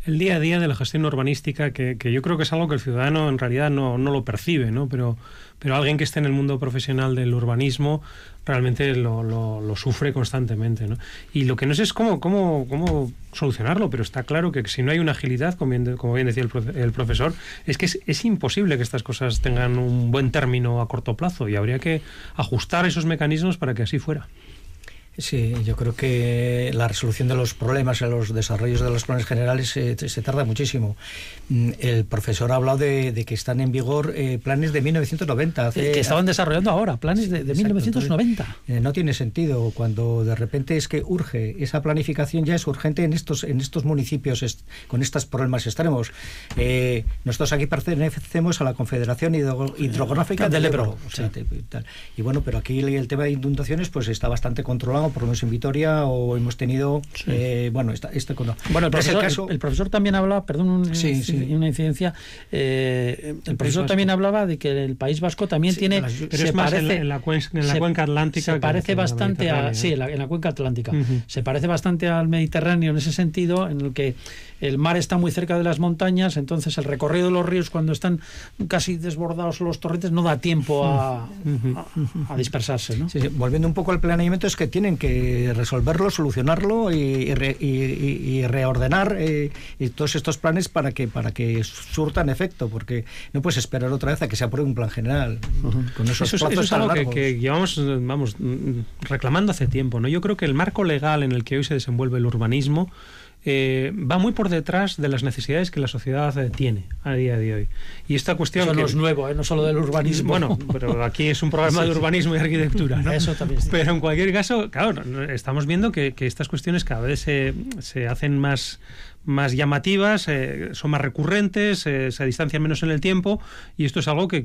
el día a día de la gestión urbanística, que, yo creo que es algo que el ciudadano en realidad no, no, lo percibe, ¿no? Pero, pero alguien que esté en el mundo profesional del urbanismo realmente lo, sufre constantemente, ¿no? Y lo que no sé es cómo, cómo, cómo solucionarlo, pero está claro que si no hay una agilidad, como bien, decía el, el, profesor, es que es imposible que estas cosas tengan un buen término a corto plazo y habría que ajustar esos mecanismos para que así fuera. Sí, yo creo que la resolución de los problemas en los desarrollos de los planes generales se, tarda muchísimo. Mm, el profesor ha hablado de, que están en vigor eh, planes de 1990. que estaban desarrollando ahora, planes de, 1990. Eh, no tiene sentido cuando de repente es que urge, esa planificación ya es urgente en estos, en estos municipios con estos problemas extremos. Eh, nosotros aquí pertenecemos a la Confederación Hidrográfica del Ebro. y bueno, pero aquí el tema de inundaciones pues está bastante controlado por lo menos en Vitoria, o hemos tenido, eh, bueno, esta, este Bueno, el profesor, el, profesor también hablaba, perdón, una incidencia, eh, el, profesor también hablaba de que el País Vasco también tiene, se parece, en la, cuenca, atlántica. Se parece bastante a, sí, en la, cuenca atlántica, se parece bastante al Mediterráneo en ese sentido, en el que el mar está muy cerca de las montañas, entonces el recorrido de los ríos cuando están casi desbordados los torrentes no da tiempo a, a, dispersarse. ¿no? volviendo un poco al planeamiento, es que tienen que resolverlo, solucionarlo y, y, reordenar eh, todos estos planes para que, para que surtan efecto, porque no puedes esperar otra vez a que se apruebe un plan general. Con esos eso, es algo que, que, llevamos vamos, reclamando hace tiempo. ¿no? Yo creo que el marco legal en el que hoy se desenvuelve el urbanismo eh, va muy por detrás de las necesidades que la sociedad eh, tiene a día de hoy. Y esta cuestión... Eso no es nuevo, ¿eh? no solo del urbanismo. Bueno, pero aquí es un programa de urbanismo y arquitectura. ¿no? Eso también. Pero en cualquier caso, claro, estamos viendo que, que estas cuestiones cada vez se, se hacen más más llamativas, eh, son más recurrentes, eh, se distancian menos en el tiempo y esto es algo que,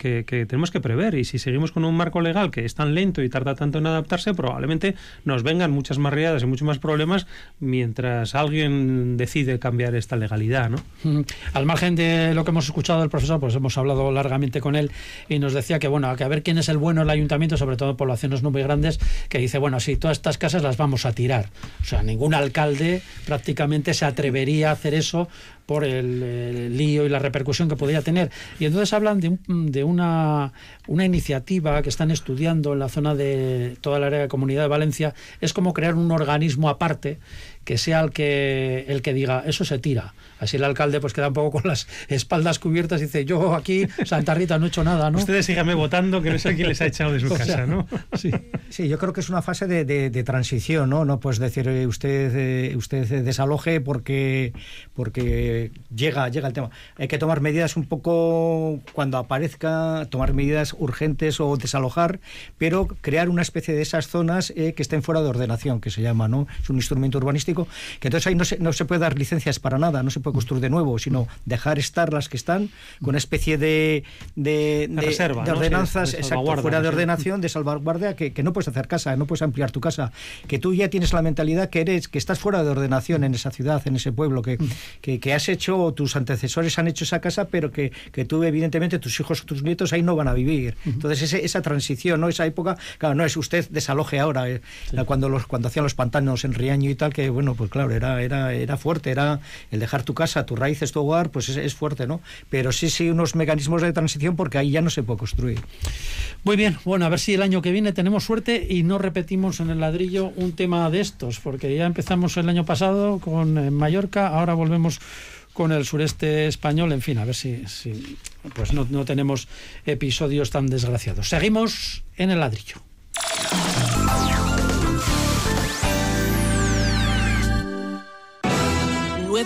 tenemos que prever. Y si seguimos con un marco legal que es tan lento y tarda tanto en adaptarse, probablemente nos vengan muchas más riadas y muchos más problemas mientras alguien decide cambiar esta legalidad. ¿no? Al margen de lo que hemos escuchado del profesor, pues hemos hablado largamente con él y nos decía que, bueno, que a ver quién es el bueno el ayuntamiento, sobre todo en poblaciones no muy grandes, que dice, bueno, sí, todas estas casas las vamos a tirar. O sea, ningún alcalde prácticamente se atrevería hacer eso por el, lío y la repercusión que podría tener. Y entonces hablan de, de una, una, iniciativa que están estudiando en la zona de toda la área de Comunidad de Valencia, es como crear un organismo aparte que sea el que, el que diga, eso se tira. Así el alcalde pues queda un poco con las espaldas cubiertas y dice, yo aquí, Santa Rita, no he hecho nada, ¿no? Ustedes síganme votando, que no sé quién les ha echado de su *laughs* casa, ¿no? Sí. sí, yo creo que es una fase de, de, transición, ¿no? No puedes decir, eh, usted, eh, usted desaloje porque, porque llega, llega el tema. Hay que tomar medidas un poco cuando aparezca, tomar medidas urgentes o desalojar, pero crear una especie de esas zonas eh, que estén fuera de ordenación, que se llama, ¿no? Es un instrumento urbanístico que entonces ahí no se, no se puede dar licencias para nada, no se puede construir de nuevo, sino dejar estar las que están con una especie de, de, de, ordenanzas fuera de ordenación, de salvaguardia, que, que, no puedes hacer casa, no puedes ampliar tu casa, que tú ya tienes la mentalidad que eres, que estás fuera de ordenación en esa ciudad, en ese pueblo, que, que, que has hecho, tus antecesores han hecho esa casa, pero que, que tú, evidentemente, tus hijos o tus nietos ahí no van a vivir. Entonces, esa transición, ¿no? Esa época, claro, no es usted desaloje ahora, eh, cuando, los, cuando hacían los pantanos en Riaño y tal, que bueno, pues claro, era, era, era fuerte, era el dejar tu casa, tus raíces, tu hogar, pues es, fuerte, ¿no? Pero sí, sí, unos mecanismos de transición porque ahí ya no se puede construir. Muy bien, bueno, a ver si el año que viene tenemos suerte y no repetimos en el ladrillo un tema de estos, porque ya empezamos el año pasado con eh, Mallorca, ahora volvemos con el sureste español, en fin, a ver si, si pues no, no tenemos episodios tan desgraciados. Seguimos en el ladrillo.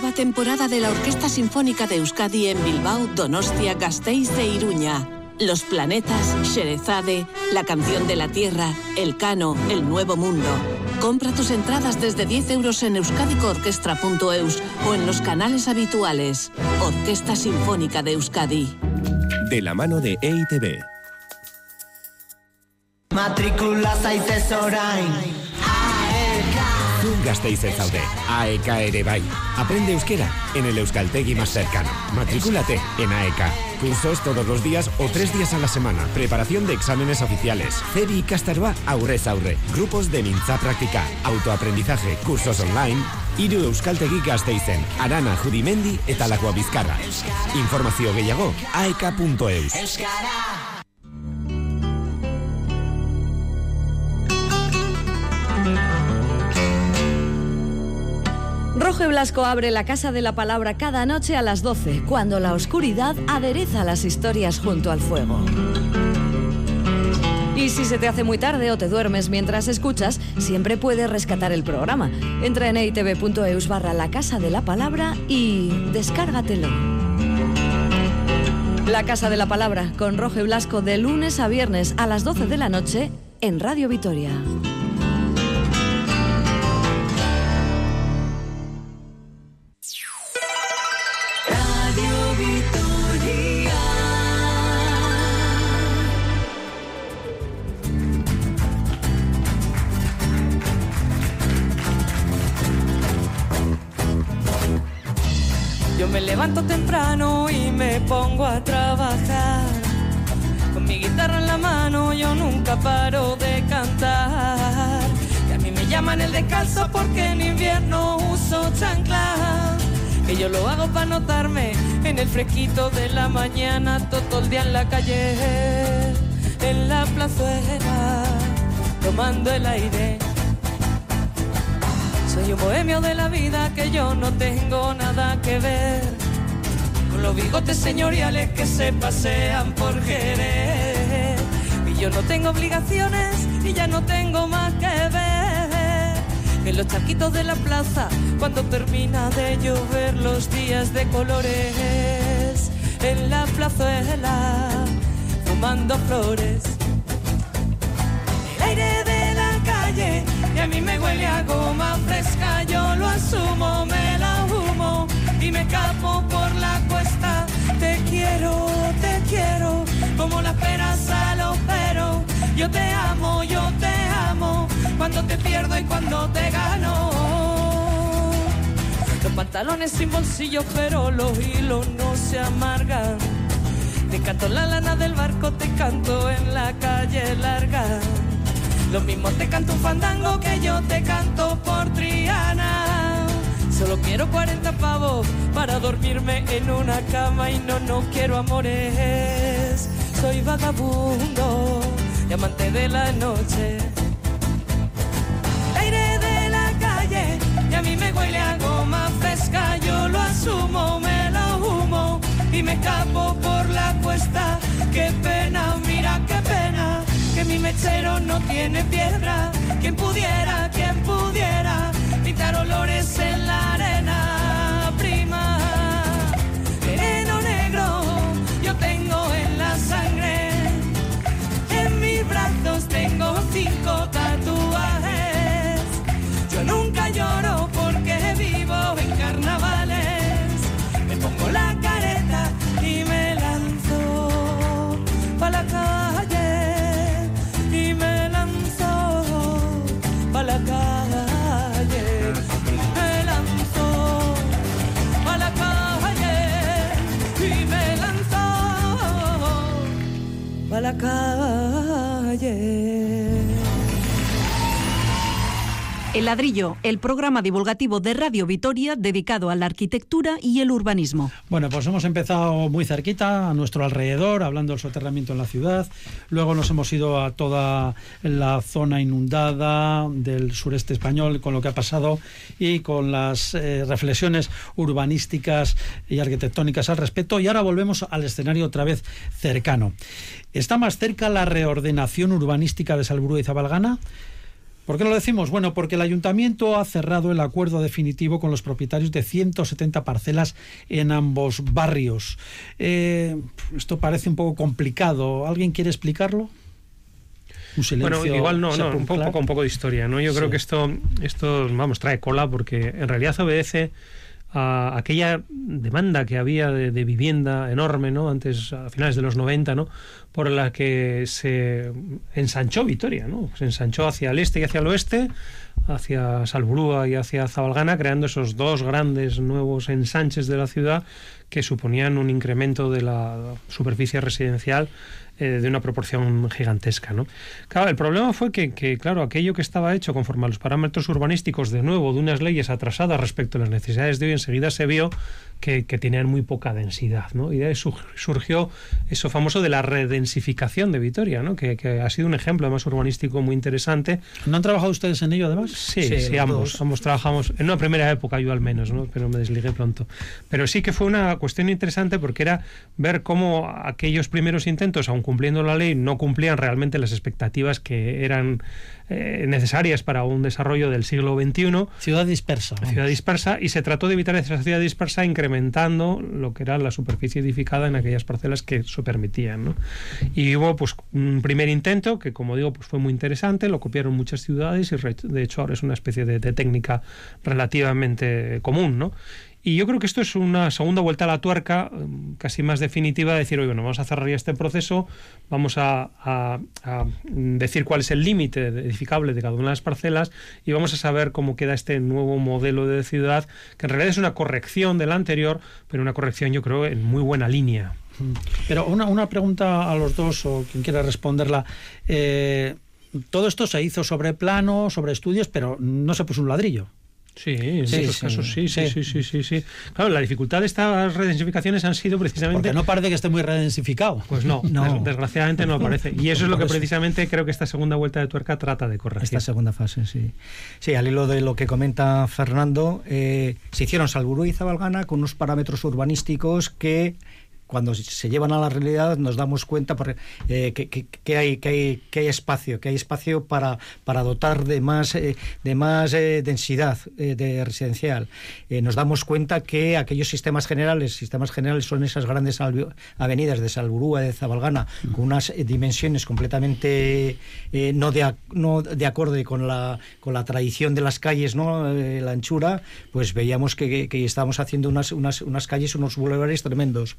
Nueva temporada de la Orquesta Sinfónica de Euskadi en Bilbao, Donostia, Gasteiz e Iruña. Los planetas, Sherezade, La canción de la Tierra, El Cano, El Nuevo Mundo. Compra tus entradas desde 10 euros en euskadicoorquestra.eus o en los canales habituales. Orquesta Sinfónica de Euskadi. De la mano de EITB. Matricula orain. Gasteizen zaude, AEK ere bai. Aprende euskera en el Euskaltegui más cercano. Matricúlate en AEK. Cursos todos los días o tres días a la semana. Preparación de exámenes oficiales. Cebi y Castarba aurrez aurre. Grupos de Ninza Práctica. Autoaprendizaje. Cursos online. Iru Euskaltegi Gasteizen. Arana, Judimendi eta Lagoa Bizkarra. Informazio gehiago aek.eus. Euskara. Roge Blasco abre la Casa de la Palabra cada noche a las 12, cuando la oscuridad adereza las historias junto al fuego. Y si se te hace muy tarde o te duermes mientras escuchas, siempre puedes rescatar el programa. Entra en itv.eus barra la Casa de la Palabra y descárgatelo. La Casa de la Palabra con Roge Blasco de lunes a viernes a las 12 de la noche en Radio Vitoria. Y me pongo a trabajar. Con mi guitarra en la mano yo nunca paro de cantar. Y a mí me llaman el descalzo porque en invierno uso chancla. Que yo lo hago para notarme en el fresquito de la mañana, todo el día en la calle, en la plazuela, tomando el aire. Soy un bohemio de la vida que yo no tengo nada que ver los bigotes señoriales que se pasean por Jerez. Y yo no tengo obligaciones y ya no tengo más que ver. en los charquitos de la plaza, cuando termina de llover los días de colores, en la plazuela, fumando flores. El aire de la calle y a mí me huele a goma fresca, yo lo asumo, y me capo por la cuesta. Te quiero, te quiero, como las peras a los. Yo te amo, yo te amo, cuando te pierdo y cuando te gano. Los pantalones sin bolsillos, pero los hilos no se amargan. Te canto la lana del barco, te canto en la calle larga. Lo mismo te canto un fandango que yo te canto por Triana. Solo quiero 40 pavos para dormirme en una cama y no, no quiero amores. Soy vagabundo y amante de la noche. aire de la calle y a mí me huele a goma fresca. Yo lo asumo, me lo humo y me escapo por la cuesta. Qué pena, mira qué pena que mi mechero no tiene piedra. Quien pudiera, quien pudiera olores en la arena a El ladrillo, el programa divulgativo de Radio Vitoria dedicado a la arquitectura y el urbanismo. Bueno, pues hemos empezado muy cerquita, a nuestro alrededor, hablando del soterramiento en la ciudad. Luego nos hemos ido a toda la zona inundada del sureste español con lo que ha pasado y con las eh, reflexiones urbanísticas y arquitectónicas al respecto. Y ahora volvemos al escenario otra vez cercano. ¿Está más cerca la reordenación urbanística de Salburú y Zabalgana? ¿Por qué lo decimos? Bueno, porque el ayuntamiento ha cerrado el acuerdo definitivo con los propietarios de 170 parcelas en ambos barrios. Eh, esto parece un poco complicado. ¿Alguien quiere explicarlo? bueno, igual no, no un poco, un poco de historia, ¿no? Yo creo que esto, esto, vamos, trae cola porque en realidad obedece a aquella demanda que había de, de, vivienda enorme, ¿no? Antes, a finales de los 90, ¿no? por la que se ensanchó Vitoria, ¿no? Se ensanchó hacia el este y hacia el oeste, hacia Salburúa y hacia Zabalgana, creando esos dos grandes nuevos ensanches de la ciudad que suponían un incremento de la superficie residencial eh, de una proporción gigantesca. ¿no? Claro, el problema fue que, claro, aquello que estaba hecho conforme a los parámetros urbanísticos, de nuevo, de unas leyes atrasadas respecto a las necesidades de hoy, enseguida se vio que, tenían muy poca densidad. ¿no? Y de ahí surgió eso famoso de la redensificación de Vitoria, ¿no? que, ha sido un ejemplo además urbanístico muy interesante. ¿No han trabajado ustedes en ello además? Sí, sí, ambos, ambos trabajamos, en una primera época yo al menos, ¿no? pero me desligué pronto. Pero sí que fue una cuestión interesante porque era ver cómo aquellos primeros intentos, aun cumpliendo la ley, no cumplían realmente las expectativas que eran eh, necesarias para un desarrollo del siglo XXI. Ciudad dispersa. Ciudad dispersa, y se trató de evitar esa ciudad dispersa incrementando lo que era la superficie edificada en aquellas parcelas que eso permitían. ¿no? Y hubo pues un primer intento que, como digo, pues fue muy interesante, lo copiaron muchas ciudades y de hecho ahora es una especie de, de técnica relativamente común. ¿no? Y yo creo que esto es una segunda vuelta a la tuerca, mm, casi más definitiva, de decir, oye, bueno, vamos a cerrar ya este proceso, vamos a, decir cuál es el límite edificable de cada una de las parcelas y vamos a saber cómo queda este nuevo modelo de ciudad, que en realidad es una corrección del anterior, pero una corrección yo creo en muy buena línea. Mm. Pero una, una pregunta a los dos, o quien quiera responderla. Eh, todo esto se hizo sobre plano, sobre estudios, pero no se puso un ladrillo. Sí, en sí, esos casos sí sí, sí, sí, sí, sí, Claro, la dificultad de estas redensificaciones han sido precisamente... Porque no parece que esté muy redensificado. Pues no, no. desgraciadamente no parece. Y eso es lo que precisamente creo que esta segunda vuelta de tuerca trata de corregir. Esta segunda fase, sí. Sí, al hilo de lo que comenta Fernando, eh, se hicieron Salburú y Zabalgana con unos parámetros urbanísticos que cuando se llevan a la realidad nos damos cuenta eh, que, hay, que, hay, que hay espacio, que hay espacio para, para dotar de más, eh, de más eh, densidad de residencial. nos damos cuenta que aquellos sistemas generales, sistemas generales son esas grandes avenidas de Salburúa, de Zabalgana, con unas dimensiones completamente no, de, no de acorde con la, con la tradición de las calles, ¿no? la anchura, pues veíamos que, que estábamos haciendo unas, unas, unas calles, unos bulevares tremendos.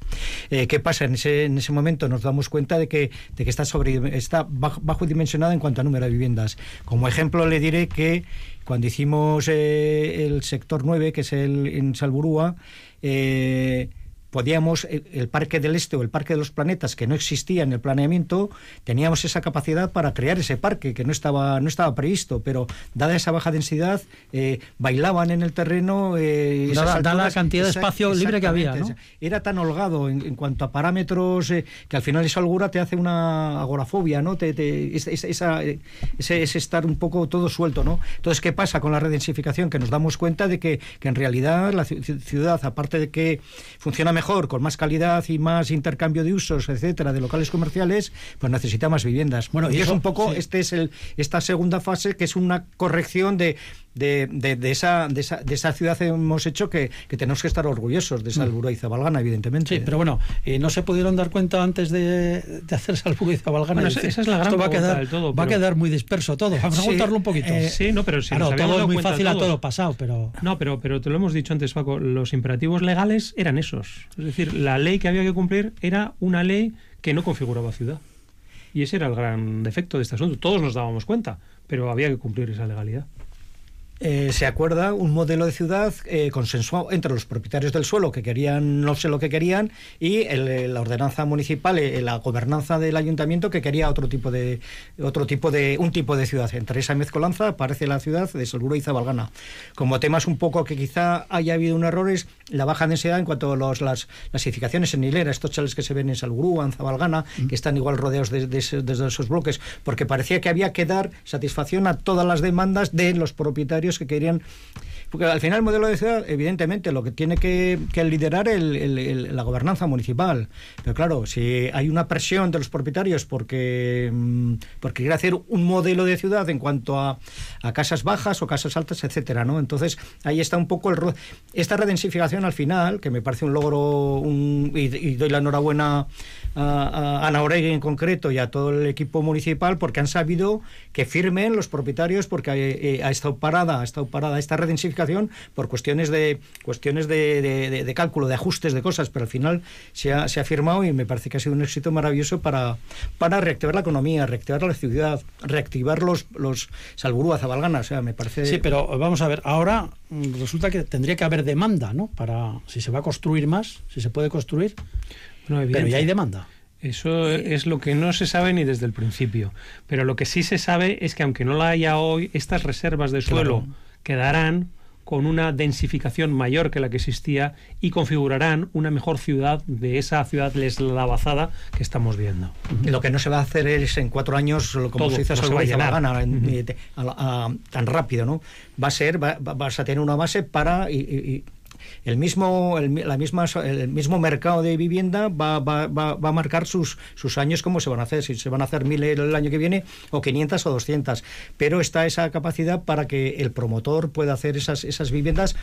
Eh, ¿Qué pasa? En ese, en ese momento nos damos cuenta de que, de que está, sobre, está bajo, dimensionada en cuanto a número de viviendas. Como ejemplo le diré que cuando hicimos eh, el sector 9, que es el en Salburúa, eh, podíamos, el, Parque del Este o el Parque de los Planetas, que no existía en el planeamiento, teníamos esa capacidad para crear ese parque, que no estaba, no estaba previsto, pero dada esa baja densidad, eh, bailaban en el terreno. Eh, dada, la cantidad de espacio libre que había. Era tan holgado en, cuanto a parámetros eh, que al final esa holgura te hace una agorafobia, ¿no? Te, esa, ese, estar un poco todo suelto, ¿no? Entonces, ¿qué pasa con la redensificación? Que nos damos cuenta de que, que en realidad la ciudad, aparte de que funciona mejor, con más calidad y más intercambio de usos, etcétera, de locales comerciales, pues necesita más viviendas. Bueno, y, es un poco, este es el, esta segunda fase que es una corrección de, de, de, esa, de, esa, de esa ciudad hemos hecho que, que tenemos que estar orgullosos de Salburua y Zabalgana, evidentemente. Sí, pero bueno, eh, no se pudieron dar cuenta antes de, de hacer Salburua y Zabalgana. esa, es la gran va a quedar, todo, va a quedar muy disperso todo. Vamos a contarlo un poquito. Eh, sí, no, pero si claro, todo es muy fácil a todo pasado, pero... No, pero, pero te lo hemos dicho antes, Paco, los imperativos legales eran esos. Es decir, la ley que había que cumplir era una ley que no configuraba ciudad. Y ese era el gran defecto de este asunto. Todos nos dábamos cuenta, pero había que cumplir esa legalidad. Eh, se acuerda un modelo de ciudad eh, consensuado entre los propietarios del suelo que querían no sé lo que querían y eh, la ordenanza municipal, la gobernanza del ayuntamiento que quería otro tipo de otro tipo de un tipo de ciudad. Entre esa mezcolanza aparece la ciudad de Salburgo y Zabalgana. Como temas un poco que quizá haya habido un error es la baja densidad en cuanto a los, las, las edificaciones en hilera, estos chales que se ven en Salburgo, en Zabalgana, mm. que están igual rodeados de, esos bloques, porque parecía que había que dar satisfacción a todas las demandas de los propietarios que querían porque al final el modelo de ciudad, evidentemente, lo que tiene que, liderar es la gobernanza municipal. Pero claro, si hay una presión de los propietarios porque, mm, porque quiere hacer un modelo de ciudad en cuanto a, casas bajas o casas altas, etcétera, ¿no? Entonces, ahí está un poco el esta redensificación al final, que me parece un logro, y, doy la enhorabuena a, Ana Oregui en concreto y a todo el equipo municipal, porque han sabido que firmen los propietarios, porque ha, eh, ha estado parada, ha estado parada esta redensificación por cuestiones de cuestiones de, cálculo, de ajustes de cosas, pero al final se ha, se ha, firmado y me parece que ha sido un éxito maravilloso para, para reactivar la economía, reactivar la ciudad, reactivar los, los Salburúa, Zabalgana, o sea, me parece... Sí, pero vamos a ver, ahora resulta que tendría que haber demanda, ¿no? Para, si se va a construir más, si se puede construir, pero ya hay demanda. Eso es lo que no se sabe ni desde el principio. Pero lo que sí se sabe es que aunque no la haya hoy, estas reservas de suelo quedarán con una densificación mayor que la que existía y configurarán una mejor ciudad de esa ciudad leslavazada que estamos viendo. Lo que no se va a hacer es en cuatro años, como se dice, no se va a gana tan rápido, ¿no? Va a ser, vas a tener una base para y, el mismo, la misma, el mismo mercado de vivienda va, va, va, va, a marcar sus, sus años cómo se van a hacer, si se van a hacer mil el año que viene o 500 o 200. Pero está esa capacidad para que el promotor pueda hacer esas, esas viviendas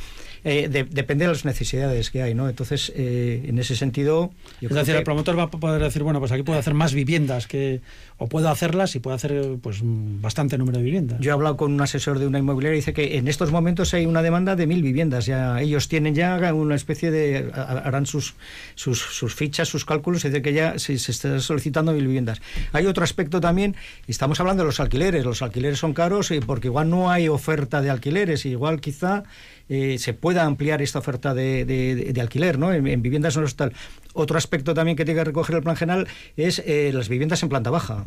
eh, depende de las necesidades que hay, ¿no? Entonces, eh, en ese sentido... es decir, el promotor va a poder decir, bueno, pues aquí puedo hacer más viviendas, que o puedo hacerlas y puedo hacer pues bastante número de viviendas. Yo he hablado con un asesor de una inmobiliaria y dice que en estos momentos hay una demanda de mil viviendas. Ya ellos tienen ya una especie de... harán sus, sus, sus fichas, sus cálculos, y dice que ya se, se está solicitando mil viviendas. Hay otro aspecto también, estamos hablando de los alquileres. Los alquileres son caros eh, porque igual no hay oferta de alquileres, igual quizá eh, se pueda ampliar esta oferta de, alquiler ¿no? en, viviendas no tal. Otro aspecto también que tiene que recoger el plan general es eh, las viviendas en planta baja.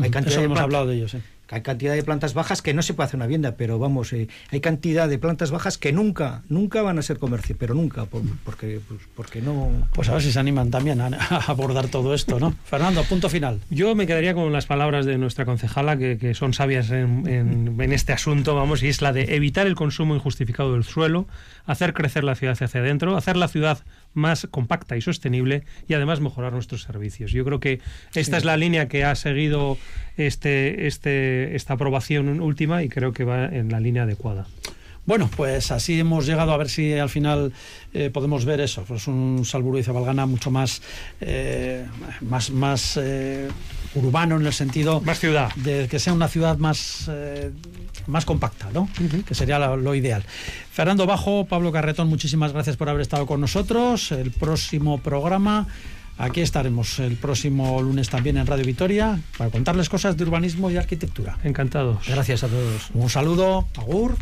Hay cantidad Eso hemos hablado de ellos. Hay cantidad de plantas bajas que no se puede hacer una vivienda, pero vamos, eh, hay cantidad de plantas bajas que nunca, nunca van a ser comercio, pero nunca, porque, pues, porque no... Pues a ver si se animan también a, abordar todo esto, ¿no? *laughs* Fernando, punto final. Yo me quedaría con las palabras de nuestra concejala, que, son sabias en, en, este asunto, vamos, y es la de evitar el consumo injustificado del suelo, hacer crecer la ciudad hacia adentro, hacer la ciudad más compacta y sostenible y además mejorar nuestros servicios. Yo creo que esta es la línea que ha seguido este, este, esta aprobación última y creo que va en la línea adecuada. Bueno, pues así hemos llegado a ver si al final eh, podemos ver eso, pues un Salburu y Zabalgana mucho más, eh, más, más eh, urbano en el sentido más ciudad de que sea una ciudad más más compacta, ¿no? Que sería lo, ideal. Fernando Bajo, Pablo Carretón, muchísimas gracias por haber estado con nosotros. El próximo programa Aquí estaremos el próximo lunes también en Radio Vitoria para contarles cosas de urbanismo y arquitectura. Encantados. Gracias a todos. Un saludo, Agur.